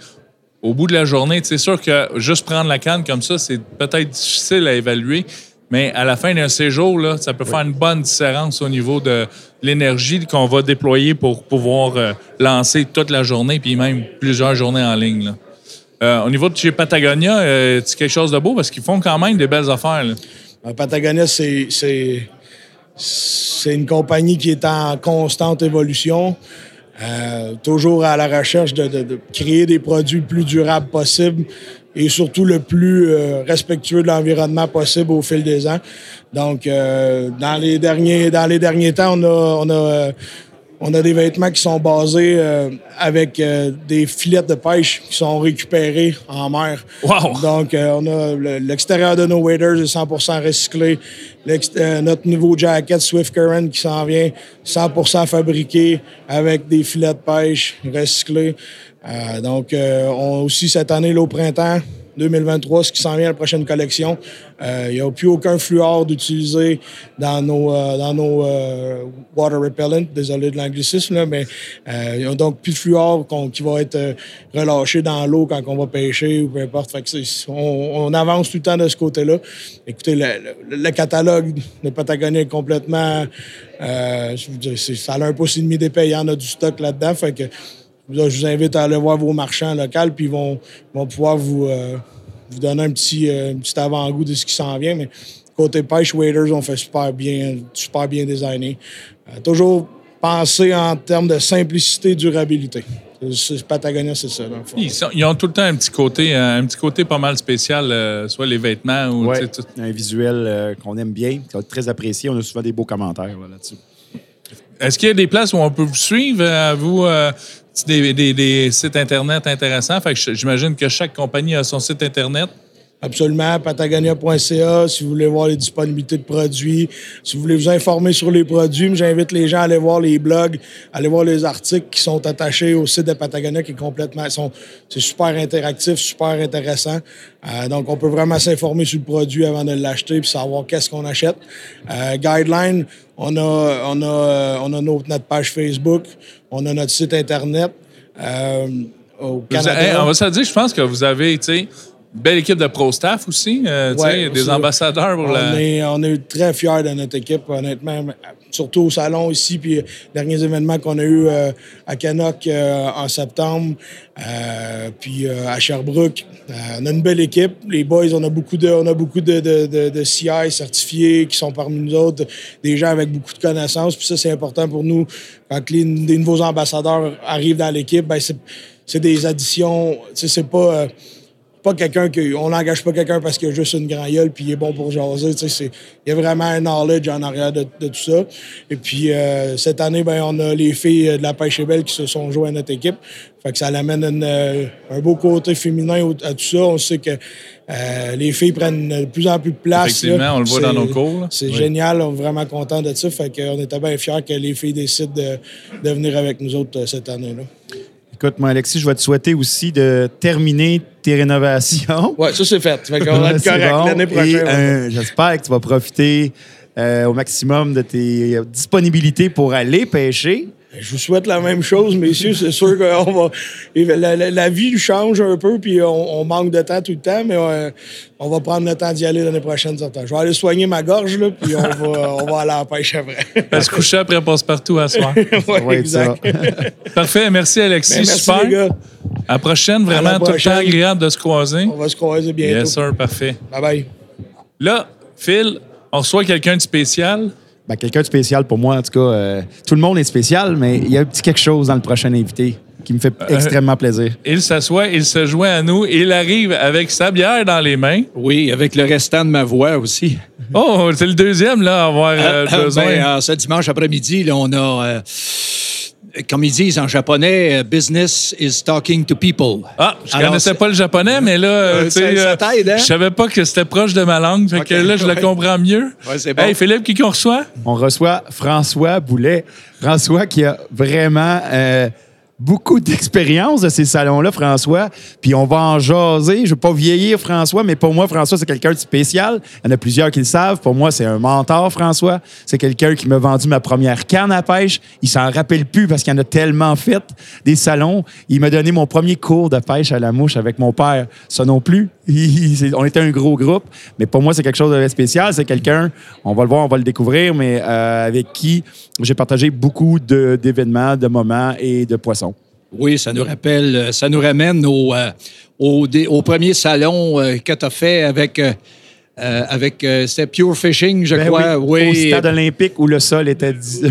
Au bout de la journée, c'est sûr que juste prendre la canne comme ça, c'est peut-être difficile à évaluer, mais à la fin d'un séjour, là, ça peut faire une bonne différence au niveau de l'énergie qu'on va déployer pour pouvoir euh, lancer toute la journée, puis même plusieurs journées en ligne. Euh, au niveau de chez Patagonia, euh, c'est quelque chose de beau? Parce qu'ils font quand même des belles affaires. Euh, Patagonia, c'est, c'est, une compagnie qui est en constante évolution, toujours à la recherche de, de- créer des produits plus durables possible et surtout le plus euh, respectueux de l'environnement possible au fil des ans. Donc, euh, dans, les derniers, dans les derniers temps, on a, on a, euh, on a des vêtements qui sont basés euh, avec euh, des filets de pêche qui sont récupérés en mer. Wow! Donc, euh, on a le- l'extérieur de nos waders est 100% recyclé. Euh, notre nouveau jacket Swift Current qui s'en vient 100% fabriqué avec des filets de pêche recyclés. Euh, donc, euh, on aussi cette année, là, au printemps 2023, ce qui s'en vient à la prochaine collection, euh, il n'y a plus aucun fluor d'utiliser dans nos, euh, dans nos water repellent. Désolé de l'anglicisme, là, mais il n'y a donc plus de fluor qui va être relâché dans l'eau quand on va pêcher ou peu importe. Fait que on, on avance tout le temps de ce côté-là. Écoutez, le, le- le catalogue de Patagonie est complètement... je veux dire, ça a un pouce et demi. Il y en a du stock là-dedans. Fait que Là, je vous invite à aller voir vos marchands locaux, puis ils vont, vont pouvoir vous, euh, vous donner un petit, euh, un petit avant-goût de ce qui s'en vient. Mais côté pêche, Waders, on fait super bien, super bien designé. Euh, toujours penser en termes de simplicité et durabilité. C'est- Patagonia, c'est ça. Ils, sont- ils ont tout le temps un petit côté, un petit côté pas mal spécial, euh, soit les vêtements ou Ouais, tout- un visuel euh, qu'on aime bien, qui est très apprécié. On a souvent des beaux commentaires là, là-dessus. Est-ce qu'il y a des places où on peut vous suivre, euh, vous, euh, des, des- sites Internet intéressants? Fait que j'imagine que chaque compagnie a son site Internet. Absolument, patagonia.ca, si vous voulez voir les disponibilités de produits, si vous voulez vous informer sur les produits, j'invite les gens à aller voir les blogs, à aller voir les articles qui sont attachés au site de Patagonia qui est complètement, sont, c'est super interactif, super intéressant. Euh, donc, on peut vraiment s'informer sur le produit avant de l'acheter puis savoir qu'est-ce qu'on achète. Euh, guideline, on a, on a, on a notre, notre page Facebook, on a notre site Internet. Euh, au Vous Canada. avez- hey, on va se dire, je pense que vous avez, tu sais, belle équipe de pro staff aussi, euh, Ouais, des ambassadeurs pour on, la. est, on est très fiers de notre équipe, honnêtement. Surtout au salon ici, puis les derniers événements qu'on a eu euh, à Canock euh, en septembre, euh, puis euh, à Sherbrooke. Euh, on a une belle équipe. Les boys, on a beaucoup de, on a beaucoup de, de, de- de CI certifiés qui sont parmi nous autres, des gens avec beaucoup de connaissances. Puis ça, c'est important pour nous. Quand les, des nouveaux ambassadeurs arrivent dans l'équipe, ben c'est, des additions. C'est pas. Euh, pas quelqu'un qui. On n'engage pas quelqu'un parce qu'il a juste une grande gueule puis il est bon pour jaser. Tu sais, c'est- il y a vraiment un knowledge en arrière de, de tout ça. Et puis, euh, cette année, ben, on a les filles de la pêche et belle qui se sont jouées à notre équipe. Fait que ça amène une, euh, un beau côté féminin à tout ça. On sait que euh, les filles prennent de plus en plus de place. Effectivement, là. on le voit dans nos cours. C'est Oui. génial. On est vraiment content de ça. Fait qu'on était bien fiers que les filles décident de, de venir avec nous autres euh, cette année-là. Écoute, moi, Alexis, je vais te souhaiter aussi de terminer tes rénovations. Ouais, ça, c'est fait. Fait qu'on va être correct bon. l'année prochaine. euh, j'espère que tu vas profiter euh, au maximum de tes disponibilités pour aller pêcher. Je vous souhaite la même chose, messieurs. C'est sûr qu'on va. La, la- la vie change un peu, puis on, on manque de temps tout le temps, mais euh, on va prendre le temps d'y aller l'année prochaine, certain. Je vais aller soigner ma gorge, là, puis on va, on va aller à la pêche après. Elle se coucher après passe-partout à soir. Être ça. Parfait. Merci, Alexis. Ben, merci, Super. les gars. À la prochaine. Vraiment la tout le temps agréable de se croiser. On va se croiser bientôt. Yes, sir. Parfait. Bye bye. Là, Phil, on reçoit quelqu'un de spécial. Ben, Quelqu'un de spécial pour moi, en tout cas. euh, tout le monde est spécial, mais il y a un petit quelque chose dans le prochain invité qui me fait Euh, extrêmement plaisir. Il s'assoit, il se joint à nous il arrive avec sa bière dans les mains. Oui, avec le restant de ma voix aussi. Oh, c'est le deuxième, là, à avoir euh, Euh, besoin. ben, euh, ce dimanche après-midi, là, on a, euh, comme ils disent en japonais, euh, business is talking to people. Ah, je Alors, connaissais pas le japonais, mais là, euh, Euh, tu sais, ça- ça euh, t'aide, hein? je savais pas que c'était proche de ma langue. Fait que là, je le comprends mieux. Ouais, c'est bon. Hey, Philippe, qui qu'on reçoit? On reçoit François Boulet. François qui a vraiment euh, beaucoup d'expérience de ces salons-là, François. Puis on va en jaser. Je veux pas vieillir François, mais pour moi, François, c'est quelqu'un de spécial. Il y en a plusieurs qui le savent. Pour moi, c'est un mentor, François. C'est quelqu'un qui m'a vendu ma première canne à pêche. Il s'en rappelle plus parce qu'il en a tellement fait des salons. Il m'a donné mon premier cours de pêche à la mouche avec mon père. Ça non plus. On était un gros groupe. Mais pour moi, c'est quelque chose de spécial. C'est quelqu'un, on va le voir, on va le découvrir, mais euh, avec qui j'ai partagé beaucoup d'événements, de moments et de poissons. Oui, ça nous rappelle, ça nous ramène au, euh, au, dé- au premier salon euh, que tu as fait avec, euh, avec euh, c'était Pure Fishing, je Ben crois. oui, Au stade olympique où le sol était... dix-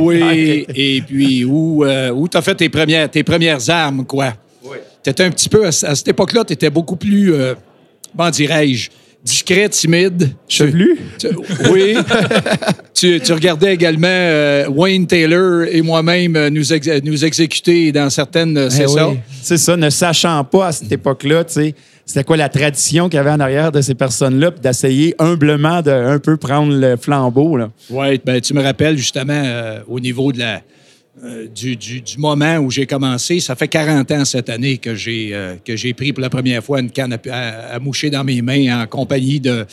Oui, et puis où, euh, où tu as fait tes premières, tes premières armes, quoi. Étais un petit peu, à, à cette époque-là, tu étais beaucoup plus, euh, comment dirais-je, discret, timide. Chevelu? Tu- oui. tu, tu regardais également euh, Wayne Taylor et moi-même euh, nous, ex- nous exécuter dans certaines. c'est Eh ça? oui. C'est ça, ne sachant pas à cette époque-là, tu sais, c'était quoi la tradition qu'il y avait en arrière de ces personnes-là, puis d'essayer humblement de un peu prendre le flambeau. Là. Oui, ben, tu me rappelles justement euh, au niveau de la, euh, du, moment où j'ai commencé. Ça fait 40 ans cette année que j'ai euh, que j'ai pris pour la première fois une canne à, moucher dans mes mains en compagnie de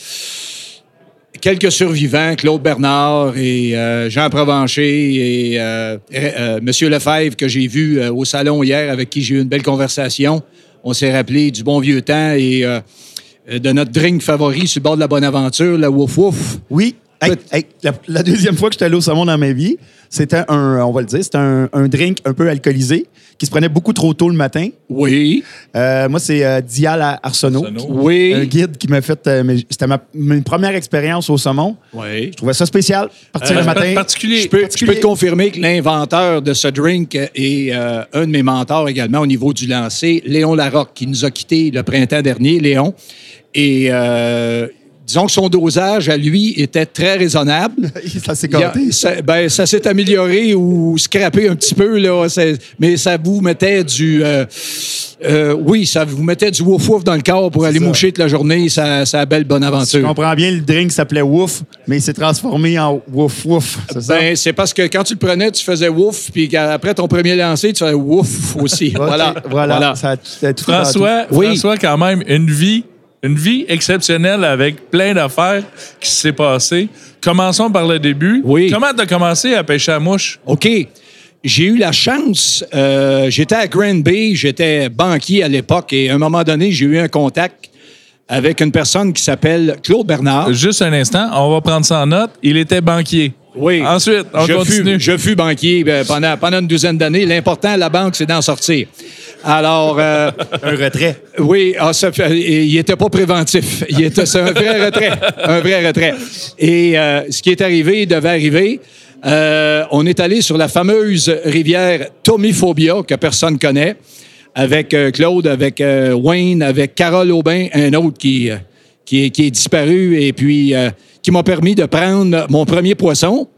quelques survivants, Claude Bernard et euh, Jean Provencher et Monsieur Lefebvre que j'ai vu au salon hier avec qui j'ai eu une belle conversation. On s'est rappelé du bon vieux temps et de notre drink favori sur le bord de la Bonaventure, la Wouf Wouf. Oui. Hey, hey, la, la deuxième fois que j'étais allé au saumon dans ma vie, c'était un, on va le dire, c'était un, un drink un peu alcoolisé qui se prenait beaucoup trop tôt le matin. Oui, Euh, moi, c'est euh, Dial Arsenault. Arsenault. oui. Un guide qui m'a fait. euh, c'était ma, ma première expérience au saumon. Oui. Je trouvais ça spécial. Partir Euh, le matin. particulier. Je peux, je particulier. peux te confirmer que l'inventeur de ce drink est euh, un de mes mentors également au niveau du lancer, Léon Larocque, qui nous a quittés le printemps dernier, Léon. Et euh, disons que son dosage à lui était très raisonnable. ça s'est gâté. ça, ben, ça s'est amélioré ou scrappé un petit peu, là. Mais ça vous mettait du. euh, euh, oui, ça vous mettait du wouf wouf dans le corps pour aller ça. moucher toute la journée. Ça, ça a belle bonne Je aventure. comprends bien, le drink s'appelait Wouf, mais il s'est transformé en Wouf Wouf. C'est ça? Ben, c'est parce que quand tu le prenais, tu faisais wouf, puis après ton premier lancer, tu faisais wouf aussi. Ok, Voilà. voilà. Ça tout François, Oui. François, quand même, une vie, une vie exceptionnelle avec plein d'affaires qui s'est passées. Commençons par le début. Oui. Comment tu as commencé à pêcher à mouche? OK. J'ai eu la chance, euh, j'étais à Grand Bay, j'étais banquier à l'époque, et à un moment donné, j'ai eu un contact avec une personne qui s'appelle Claude Bernard. Juste un instant, on va prendre ça en note. Il était banquier. Oui. Ensuite, on je continue. Fus, je fus banquier euh, pendant, pendant une douzaine d'années. L'important à la banque, c'est d'en sortir. Alors, euh, Un retrait. Oui, ah, ça et il n'était pas préventif. Il était, c'est un vrai retrait. Un vrai retrait. Et euh, ce qui est arrivé devait arriver. Euh, on est allé sur la fameuse rivière Tomiphobia, que personne connaît. avec euh, Claude, avec euh, Wayne, avec Carole Aubin, un autre qui, euh, qui, est, qui est disparu et puis euh, qui m'a permis de prendre mon premier poisson.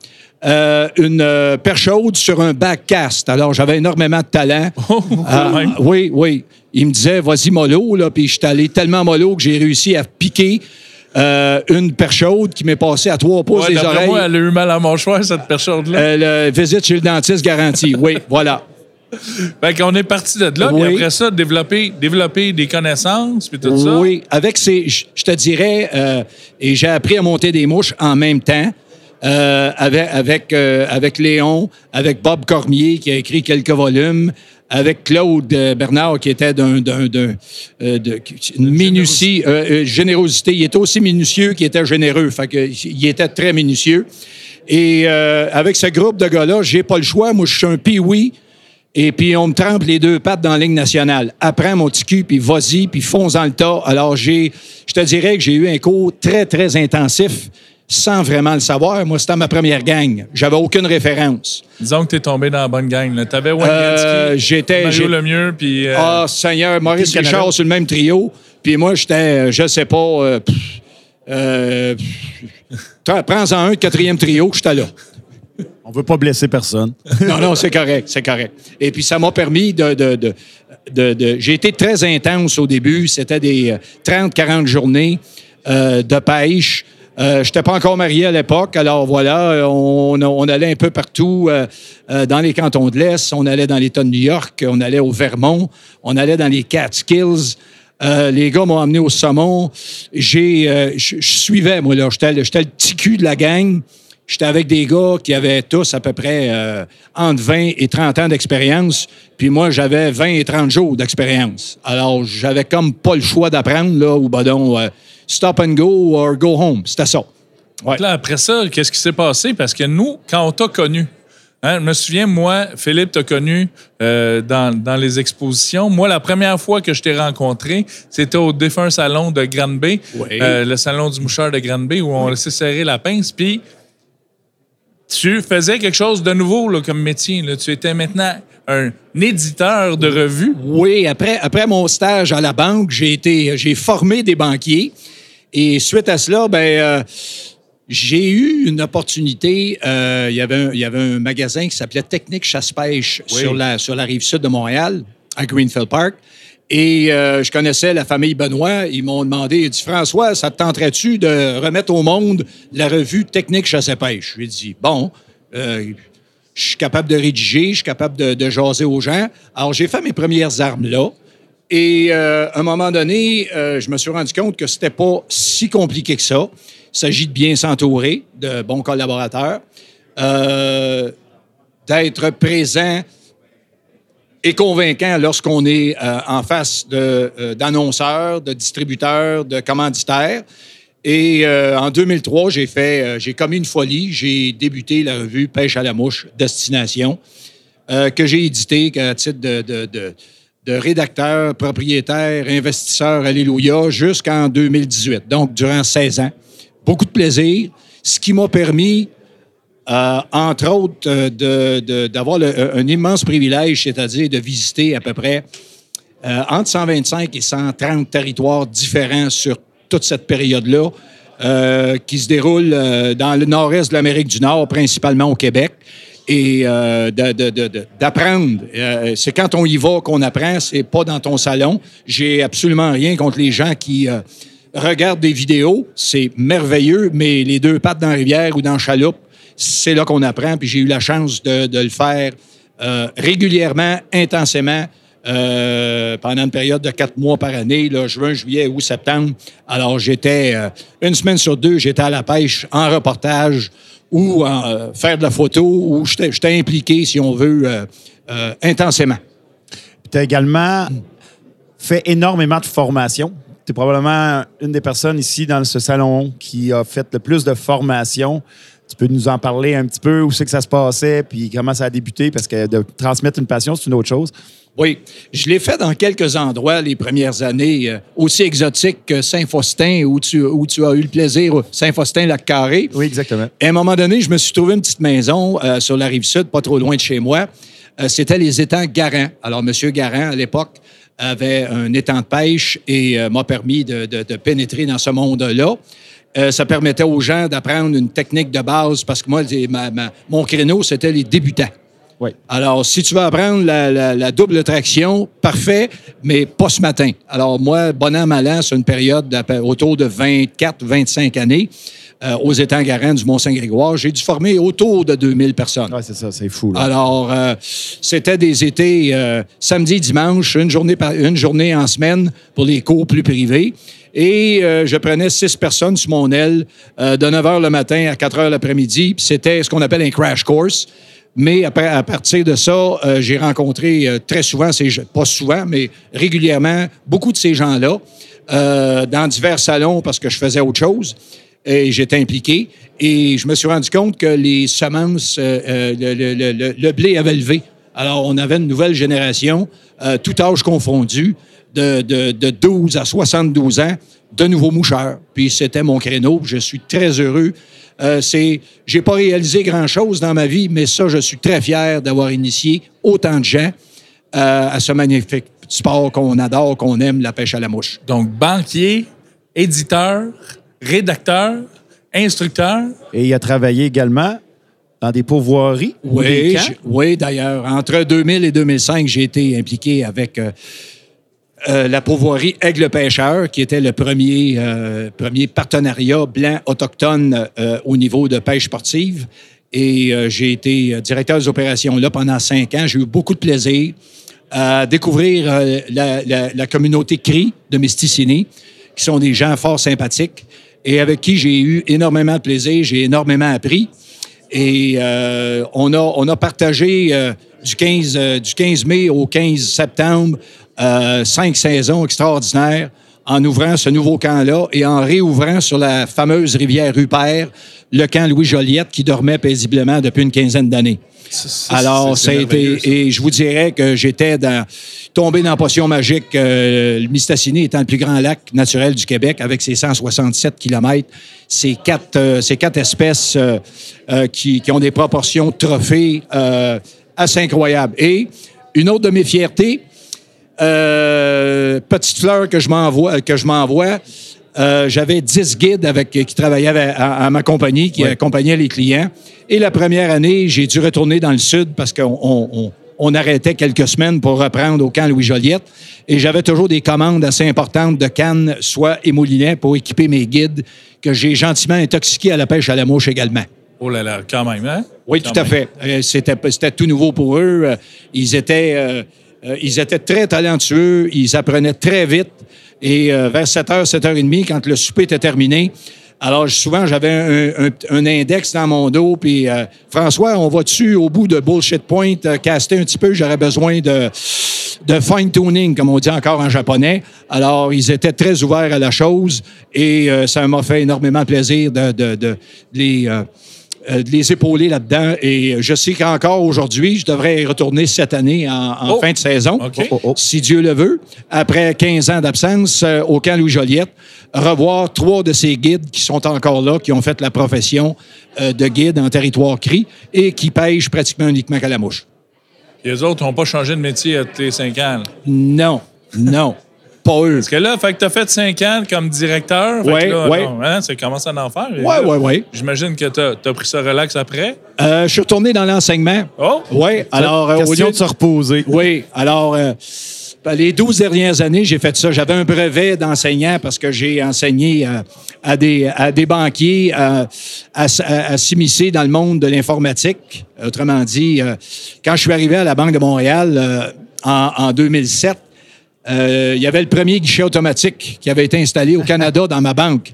Euh, une euh, perche chaude sur un backcast. Alors, j'avais énormément de talent. Oh, Ah, oui, oui. Il me disait, vas-y mollo, là, puis je suis allé tellement mollo que j'ai réussi à piquer euh, une perche chaude qui m'est passée à trois pouces Ouais, des oreilles. moi, elle a eu mal à la mâchoire, cette personne-là. Euh, le visite chez le dentiste garantie. Oui, voilà. Fait qu'on est parti de là, Oui. puis après ça, développer, développer des connaissances, puis tout ça. Oui, avec ces, je je te dirais, euh, et j'ai appris à monter des mouches en même temps. Euh, avec avec, euh, avec Léon, avec Bob Cormier qui a écrit quelques volumes, avec Claude euh, Bernard qui était d'un, d'un, d'un, euh, de, une minutie, euh, euh, générosité. Il était aussi minutieux qu'il était généreux. Fait que, il était très minutieux. Et euh, avec ce groupe de gars-là, j'ai pas le choix. Moi, je suis un pee et puis, on me trempe les deux pattes dans la ligne nationale. Apprends mon petit cul, puis vas-y, puis fonce dans le tas. Alors, j'ai, je te dirais que j'ai eu un cours très, très intensif sans vraiment le savoir. Moi, c'était ma première gang. J'avais aucune référence. Disons que t'es tombé dans la bonne gang. T'avais Wayne Euh, j'étais- Mario Lemieux, puis... euh, Ah, Seigneur, Maurice Richard Canada. sur le même trio. Puis moi, j'étais, euh, je sais pas, euh, euh, prends-en un, quatrième trio, j'étais là. On veut pas blesser personne. Non, non, c'est correct, c'est correct. Et puis, ça m'a permis de... de, de, de- de- J'ai été très intense au début. C'était des euh, 30-40 journées euh, de pêche. Euh, Je pas encore marié à l'époque, alors voilà, on, on allait un peu partout euh, euh, dans les cantons de l'Est, on allait dans l'État de New York, on allait au Vermont, on allait dans les Catskills. Euh, les gars m'ont amené au saumon. J'ai, euh, je suivais, moi, là. J'étais le petit cul de la gang. J'étais avec des gars qui avaient tous à peu près euh, entre 20 et 30 ans d'expérience. Puis moi, j'avais 20 et 30 jours d'expérience. Alors, j'avais comme pas le choix d'apprendre, là, ou ben donc, stop and go or go home. C'était ça. Ouais. Là, après ça, qu'est-ce qui s'est passé? Parce que nous, quand on t'a connu, hein, je me souviens, moi, Philippe t'a connu euh, dans, dans les expositions. Moi, la première fois que je t'ai rencontré, c'était au défunt salon de Granby, Oui. euh, le salon du moucheur de Granby, où on laissait serrer la pince. Puis, tu faisais quelque chose de nouveau là, comme métier. là. Tu étais maintenant un éditeur de revues. Oui, après, après mon stage à la banque, j'ai été, j'ai formé des banquiers. Et suite à cela, ben, euh, j'ai eu une opportunité. euh, il, y avait un, il y avait un magasin qui s'appelait Technique Chasse-Pêche sur, la, sur la rive sud de Montréal, à Greenfield Park. Et euh, je connaissais la famille Benoît. Ils m'ont demandé, ils dit François, ça te tenterait-tu de remettre au monde la revue Technique Chasse-Pêche? Je lui ai dit, bon, euh, je suis capable de rédiger, je suis capable de, jaser aux gens. Alors, j'ai fait mes premières armes là. Et euh, à un moment donné, je me suis rendu compte que c'était pas si compliqué que ça. Il s'agit de bien s'entourer, de bons collaborateurs, d'être présent et convaincant lorsqu'on est euh, en face de, euh, d'annonceurs, de distributeurs, de commanditaires. Et euh, en 2003, j'ai fait, j'ai commis une folie. J'ai débuté la revue Pêche à la mouche, Destination, que j'ai édité à titre de, de, de, de rédacteur, propriétaire, investisseur, alléluia, jusqu'en 2018. Donc, durant 16 ans. Beaucoup de plaisir, ce qui m'a permis euh, entre autres, euh, d'avoir le- un immense privilège, c'est-à-dire de visiter à peu près euh, entre 125 et 130 territoires différents sur toute cette période-là, euh, qui se déroule euh, dans le nord-est de l'Amérique du Nord, principalement au Québec. Et euh, d'apprendre. Euh, c'est quand on y va qu'on apprend, c'est pas dans ton salon. J'ai absolument rien contre les gens qui euh, regardent des vidéos. C'est merveilleux, mais les deux pattes dans la rivière ou dans la chaloupe, c'est là qu'on apprend. Puis j'ai eu la chance de, le faire euh, régulièrement, intensément, euh, pendant une période de quatre mois par année, là, juin, juillet, août, septembre. Alors, j'étais euh, une semaine sur deux, j'étais à la pêche en reportage ou en faire de la photo, ou j'étais impliqué, si on veut, intensément. Tu as également fait énormément de formations. Tu es probablement une des personnes ici dans ce salon qui a fait le plus de formations. Tu peux nous en parler un petit peu, où c'est que ça se passait, puis comment ça a débuté, parce que de transmettre une passion, c'est une autre chose. Oui, je l'ai fait dans quelques endroits les premières années, euh, aussi exotiques que Saint-Faustin, où tu, où tu as eu le plaisir, Saint-Faustin-Lac-Carré. Oui, exactement. À un moment donné, je me suis trouvé une petite maison euh, sur la rive sud, pas trop loin de chez moi, euh, c'était les étangs Garant. Alors, M. Garant, à l'époque, avait un étang de pêche et euh, m'a permis de, de- de pénétrer dans ce monde-là. Euh, ça permettait aux gens d'apprendre une technique de base parce que moi, les- ma- ma- mon créneau, c'était les débutants. Oui. Alors, si tu veux apprendre la, la- la double traction, parfait, mais pas ce matin. Alors, moi, bon an, mal an, c'est une période autour de 24-25 années euh, aux étangs Garant du Mont-Saint-Grégoire. J'ai dû former autour de 2000 personnes. Ouais, c'est ça, c'est fou. Là. Alors, euh, c'était des étés euh, samedi, dimanche, une journée, par, une journée en semaine pour les cours plus privés. Et euh, je prenais six personnes sur mon aile euh, de 9 h le matin à 4 h l'après-midi. C'était ce qu'on appelle un crash course. Mais à partir de ça, euh, j'ai rencontré euh, très souvent, ces, pas souvent, mais régulièrement, beaucoup de ces gens-là euh, dans divers salons parce que je faisais autre chose et j'étais impliqué. Et je me suis rendu compte que les semences, le- le- le- le blé avait levé. Alors, on avait une nouvelle génération, euh, tout âge confondu, de, de, de 12 à 72 ans, de nouveaux moucheurs. Puis c'était mon créneau. Je suis très heureux. Euh, c'est, j'ai pas réalisé grand-chose dans ma vie, mais ça, je suis très fier d'avoir initié autant de gens euh, à ce magnifique sport qu'on adore, qu'on aime, la pêche à la mouche. Donc, banquier, éditeur, rédacteur, instructeur. Et il a travaillé également dans des pourvoiries ou des Oui, camps? oui d'ailleurs. Entre 2000 et 2005, j'ai été impliqué avec euh, euh, la pourvoirie Aigle Pêcheur, qui était le premier, euh, premier partenariat blanc autochtone euh, au niveau de pêche sportive. Et euh, j'ai été euh, directeur des opérations là pendant cinq ans. J'ai eu beaucoup de plaisir à découvrir la, la- la communauté CRI de Mesticini, qui sont des gens fort sympathiques et avec qui j'ai eu énormément de plaisir, j'ai énormément appris. Et on, a, on a partagé du, 15, euh, du 15 mai au 15 septembre euh, cinq saisons extraordinaires en ouvrant ce nouveau camp-là et en réouvrant sur la fameuse rivière Rupert le camp Louis Joliette qui dormait paisiblement depuis une quinzaine d'années. Alors, ça a été. Et je vous dirais que j'étais dans, tombé dans la potion magique. euh, le Mistassini étant le plus grand lac naturel du Québec avec ses 167 km. Ces quatre, euh, ces quatre espèces euh, qui, qui ont des proportions trophées assez incroyables. Et une autre de mes fiertés, euh, petite fleur que je m'envoie, que je m'envoie. euh, j'avais 10 guides avec, qui travaillaient avec- à, à ma compagnie, qui accompagnaient les clients. Et la première année, j'ai dû retourner dans le sud parce qu'on on- arrêtait quelques semaines pour reprendre au camp Louis-Joliette. Et j'avais toujours des commandes assez importantes de cannes, soie et moulinets pour équiper mes guides que j'ai gentiment intoxiqués à la pêche à la mouche également. Oh là là, quand même, hein? Oui, Quand tout à fait. Euh, C'était, c'était tout nouveau pour eux. Euh, Ils étaient, euh, euh, ils étaient très talentueux. Ils apprenaient très vite. Et euh, vers 7h, 7h30, quand le souper était terminé, alors souvent, j'avais un, un- un index dans mon dos. Puis, euh, François, on va-tu au bout de Bullshit Point euh, caster un petit peu? J'aurais besoin de, de fine-tuning, comme on dit encore en japonais. Alors, ils étaient très ouverts à la chose. Et euh, ça m'a fait énormément plaisir de, de- de les... euh, euh, de les épauler là-dedans. Et je sais qu'encore aujourd'hui, je devrais y retourner cette année en, en Oh! fin de saison. Oh, oh. si Dieu le veut, après 15 ans d'absence euh, au camp Louis-Joliette, revoir trois de ces guides qui sont encore là, qui ont fait la profession euh, de guide en territoire CRI et qui pêchent pratiquement uniquement qu'à la mouche. Les autres n'ont pas changé de métier à tous les cinq ans. là? Non, non, pas eux. Parce que là, fait que tu as fait cinq ans comme directeur. Ouais. non, hein, c'est commencé à en faire. Là, ouais, ouais. J'imagine que tu as, pris ça relax après. Euh, je suis retourné dans l'enseignement. Oh! Oui, alors... euh, au lieu de se reposer. Oui, alors, euh, ben, les 12 dernières années, j'ai fait ça. J'avais un brevet d'enseignant parce que j'ai enseigné euh, à, des, à des banquiers euh, à, à- à s'immiscer dans le monde de l'informatique. Autrement dit, euh, quand je suis arrivé à la Banque de Montréal en, en 2007, euh, il y avait le premier guichet automatique qui avait été installé au Canada dans ma banque.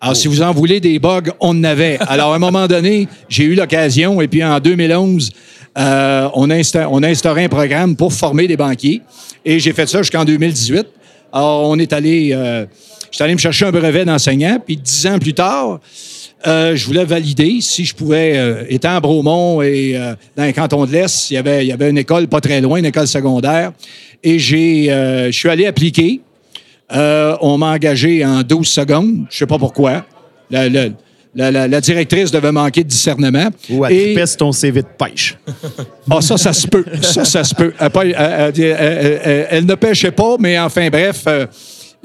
Alors, si vous en voulez des bugs, on en avait. Alors, à un moment donné, j'ai eu l'occasion, et puis en 2011, euh, on, a on instauré un programme pour former des banquiers, et j'ai fait ça jusqu'en 2018. Alors, on est allé, euh, je suis allé me chercher un brevet d'enseignant, puis dix ans plus tard, euh, je voulais valider si je pouvais, euh, étant à Bromont et euh, dans le canton de l'Est, il y avait, il y avait une école pas très loin, une école secondaire, et j'ai, je suis allé appliquer. On m'a engagé en 12 secondes. Je sais pas pourquoi. Le, le- la, la- la directrice devait manquer de discernement. Ou à Et- tripesse ton CV de pêche. ah, ça, ça se peut. Ça, ça se peut. Elle, elle- elle- elle- elle- elle ne pêchait pas, mais enfin, bref,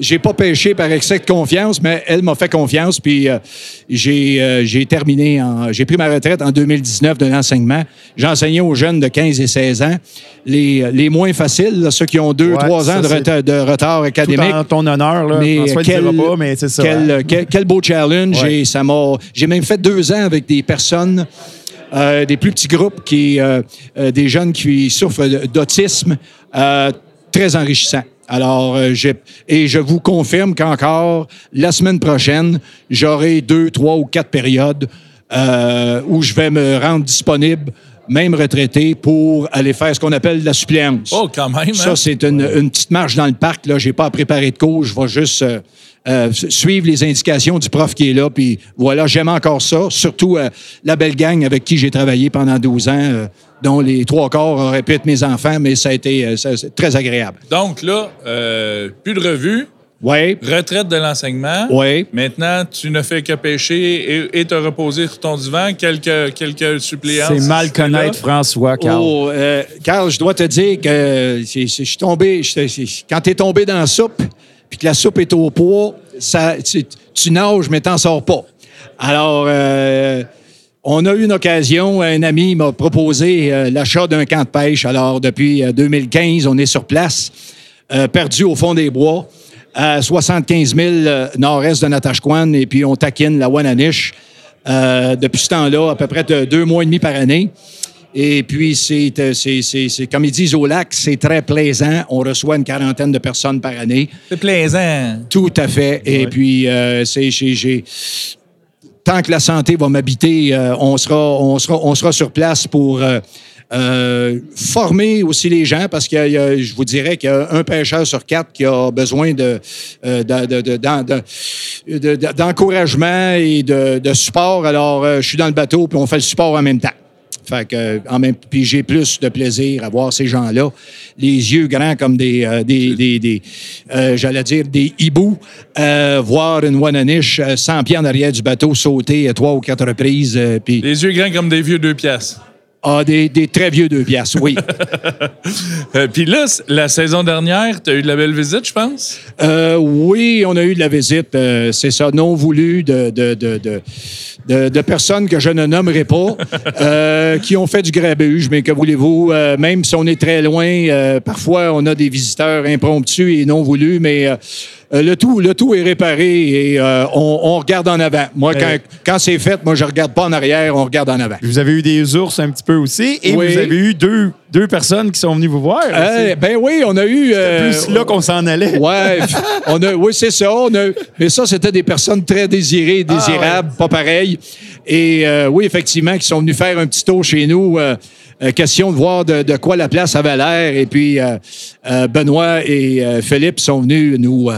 j'ai pas pêché par excès de confiance, mais elle m'a fait confiance, puis euh, j'ai euh, j'ai terminé, en- j'ai pris ma retraite en 2019 de l'enseignement. J'ai enseigné aux jeunes de 15 et 16 ans, les, les moins faciles, là, ceux qui ont deux, Ouais, trois ça, ans de, retard, de retard Tout académique. en ton honneur, là. Mais François, quel, pas, mais c'est ça. quel, hein. quel- quel beau challenge. Ouais. Et ça m'a. J'ai même fait deux ans avec des personnes, euh, des plus petits groupes, qui, euh, euh, des jeunes qui souffrent d'autisme, euh, très enrichissant. Alors, euh, j'ai- et je vous confirme qu'encore, la semaine prochaine, j'aurai deux, trois ou quatre périodes euh, où je vais me rendre disponible, même retraité, pour aller faire ce qu'on appelle la suppléance. Oh, quand même. hein? Ça, c'est une, une petite marche dans le parc. Là, j'ai pas à préparer de cours. Je vais juste euh, euh, suivre les indications du prof qui est là. Puis voilà, j'aime encore ça. Surtout euh, la belle gang avec qui j'ai travaillé pendant 12 ans, euh, dont les trois quarts auraient pu être mes enfants, mais ça a été euh, ça- très agréable. Donc là, euh, plus de revue, Oui, retraite de l'enseignement. oui. Maintenant, tu ne fais que pêcher et, et te reposer sur ton divan. Quelques, quelques suppléances. C'est mal connaître François, Carl. Oh, euh, Carl, je dois te dire que je suis tombé. quand tu es tombé dans la soupe, puis que la soupe est au poids, ça, tu, tu nages, mais t'en sors pas. Alors, euh, on a eu une occasion. Un ami m'a proposé euh, l'achat d'un camp de pêche. Alors, depuis euh, 2015, on est sur place, euh, perdu au fond des bois, à 75 000 euh, nord-est de Natashquan, et puis on taquine la Wananiche. Euh, depuis ce temps-là, à peu près de deux mois et demi par année. Et puis, c'est, euh, c'est, c'est, c'est- comme ils disent au lac, c'est très plaisant. On reçoit une quarantaine de personnes par année. C'est plaisant. Tout à fait. Et puis, euh, c'est, j'ai, j'ai- tant que la santé va m'habiter, euh, on, sera, on, sera, on sera sur place pour euh, euh, former aussi les gens, parce que je vous dirais qu'il y a un pêcheur sur quatre qui a besoin de, euh, de- de- d'encouragement et de, de support. Alors, euh, je suis dans le bateau, puis on fait le support en même temps. Fait que, en même, puis j'ai plus de plaisir à voir ces gens-là, les yeux grands comme des, euh, des, des, des, euh, j'allais dire des hiboux, euh, voir une Wananiche 100 pieds en arrière du bateau sauter à trois ou quatre reprises, puis Les yeux grands comme des vieux deux piastres. Ah, des, des très vieux deux piastres, oui. Euh, Puis là, la saison dernière, tu as eu de la belle visite, je pense? Euh, oui, on a eu de la visite, euh, c'est ça, non voulu de, de, de, de, de- personnes que je ne nommerai pas, euh, qui ont fait du grabuge, mais que voulez-vous, euh, même si on est très loin, euh, parfois on a des visiteurs impromptus et non voulus, mais euh, euh, le, tout, le tout est réparé et euh, on, on regarde en avant. Moi, quand, quand c'est fait, moi, je regarde pas en arrière, on regarde en avant. Vous avez eu des ours un petit peu aussi, et Oui. vous avez eu deux, deux personnes qui sont venues vous voir. Euh, ben oui, on a eu... C'est euh, plus là qu'on s'en allait. Ouais, on a, oui, c'est ça. On a, mais ça, c'était des personnes très désirées, désirables, pas pareil. Et euh, oui, effectivement, qui sont venus faire un petit tour chez nous. Euh, question de voir de, de quoi la place avait l'air. Et puis, euh, euh, Benoît et Philippe sont venus nous euh,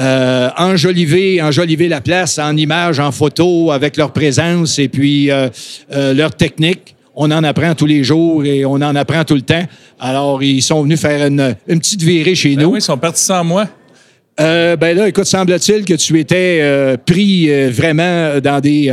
euh, enjoliver, enjoliver la place en images, en photos, avec leur présence et puis euh, euh, leur technique. On en apprend tous les jours et on en apprend tout le temps. Alors, ils sont venus faire une, une petite virée chez Ben nous. oui, ils sont partis sans moi. Euh, ben là, écoute, semble-t-il que tu étais euh, pris euh, vraiment dans des.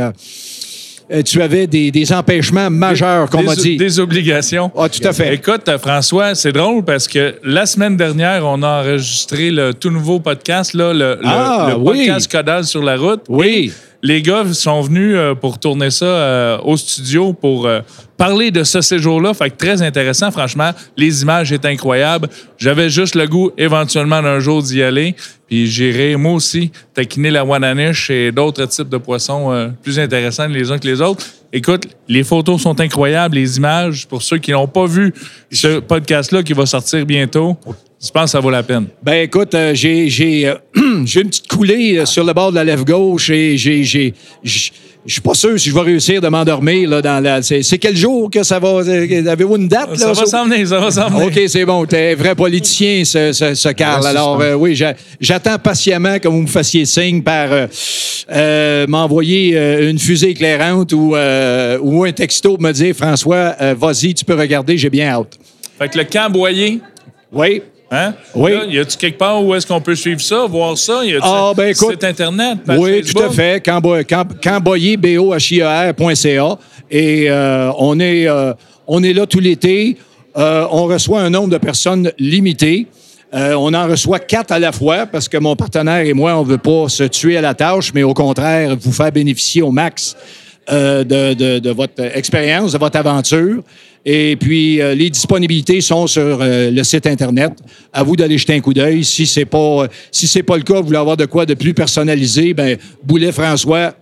Euh, tu avais des, des empêchements majeurs, qu'on m'a dit. Des obligations. Ah, tout à fait. Écoute, François, c'est drôle parce que la semaine dernière, on a enregistré le tout nouveau podcast, là, le, Ah, le podcast Codal sur la route. Oui. Les gars sont venus euh, pour tourner ça euh, au studio pour euh, parler de ce séjour-là. Fait que très intéressant, franchement. Les images étaient incroyables. J'avais juste le goût, éventuellement, d'un jour d'y aller. Puis j'irai, moi aussi, taquiner la Wananiche et d'autres types de poissons plus intéressants les uns que les autres. Écoute, les photos sont incroyables, les images. Pour ceux qui n'ont pas vu ce podcast-là qui va sortir bientôt, je pense que ça vaut la peine. Ben écoute, j'ai j'ai j'ai une petite coulée euh, sur le bord de la lèvre gauche et j'ai j'ai je suis pas sûr si je vais réussir de m'endormir là dans la. C'est c'est quel jour que ça va euh, Avez-vous une date Ça là va s'en venir, ça va s'en venir. OK, c'est bon. T'es un vrai politicien, ce, ce, ce Carl. Alors, euh, oui, j'a- j'attends patiemment que vous me fassiez signe par euh, euh, m'envoyer une fusée éclairante ou, ou un texto pour me dire François, vas-y, tu peux regarder, j'ai bien hâte. Fait que le camp Boyer, Oui. Hein? Oui. Là, y a-tu quelque part où est-ce qu'on peut suivre ça, voir ça? Y a-tu Ah, ben, écoute- site Internet? Oui, Facebook? tout à fait. Cambo- Cam- Camboyer, B-O-H-I-E-R.ca. Et euh, on, est, euh, on est là tout l'été. Euh, on reçoit un nombre de personnes limité. Euh, on en reçoit quatre à la fois parce que mon partenaire et moi, on ne veut pas se tuer à la tâche, mais au contraire, vous faire bénéficier au max euh, de, de- de votre expérience, de votre aventure. Et puis, euh, les disponibilités sont sur euh, le site Internet. À vous d'aller jeter un coup d'œil. Si c'est pas, si c'est pas le cas, vous voulez avoir de quoi de plus personnalisé, ben Boulet François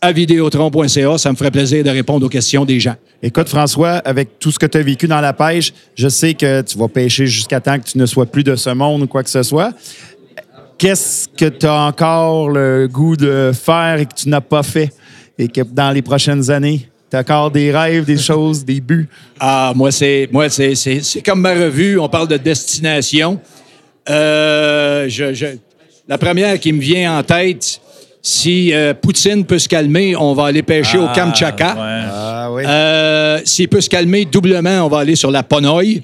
à vidéotron.ca. Ça me ferait plaisir de répondre aux questions des gens. Écoute, François, avec tout ce que tu as vécu dans la pêche, je sais que tu vas pêcher jusqu'à temps que tu ne sois plus de ce monde ou quoi que ce soit. Qu'est-ce que tu as encore le goût de faire et que tu n'as pas fait et que dans les prochaines années, tu as encore des rêves, des choses, des buts? Ah, moi, c'est moi c'est, c'est, c'est comme ma revue. On parle de destination. Euh, je, je- la première qui me vient en tête, si euh, Poutine peut se calmer, on va aller pêcher au Ah, Kamtchatka. ouais. Ah oui. Euh, S'il peut se calmer doublement, on va aller sur la Ponoï.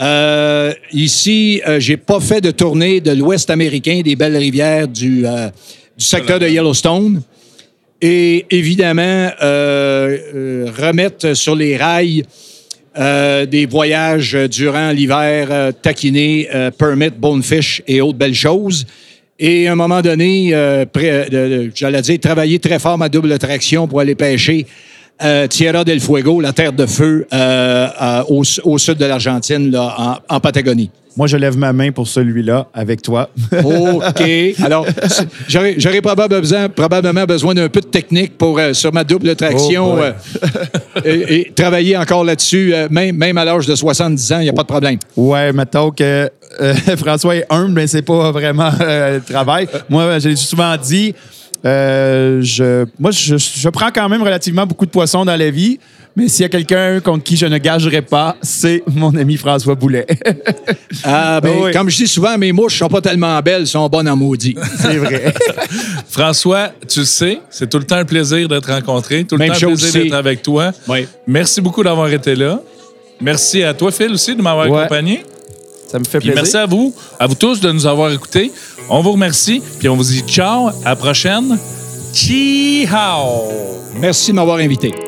Euh, ici, euh, j'ai pas fait de tournée de l'Ouest américain, des belles rivières du, euh, du secteur de Yellowstone. Et évidemment, euh, euh, remettre sur les rails euh, des voyages durant l'hiver, euh, taquiner, euh, permit, bonefish et autres belles choses. Et à un moment donné, euh, j'allais dire, travailler très fort ma double traction pour aller pêcher euh, Tierra del Fuego, la terre de feu, euh, euh, au, au sud de l'Argentine, là, en, en Patagonie. Moi, je lève ma main pour celui-là avec toi. OK. Alors, j'aurais probablement besoin, probablement besoin d'un peu de technique pour, sur ma double traction Oh et, et travailler encore là-dessus, même, même à l'âge de 70 ans, il n'y a pas de problème. Ouais, mettons que François est humble, mais c'est pas vraiment le travail. Moi, j'ai souvent dit, euh, je, moi, je, je prends quand même relativement beaucoup de poissons dans la vie, mais s'il y a quelqu'un contre qui je ne gagerai pas, c'est mon ami François Boulet. Ah, ben, Oui. Comme je dis souvent, mes mouches sont pas tellement belles, sont bonnes en maudit. c'est vrai. François, tu le sais, c'est tout le temps un plaisir d'être rencontré, tout le Même temps un chose plaisir d'être avec toi. Oui. Merci beaucoup d'avoir été là. Merci à toi, Phil, aussi, de m'avoir Ouais. accompagné. Ça me fait Puis plaisir. merci à vous, à vous tous de nous avoir écoutés. On vous remercie, puis on vous dit ciao, à la prochaine. Ciao! Merci de m'avoir invité.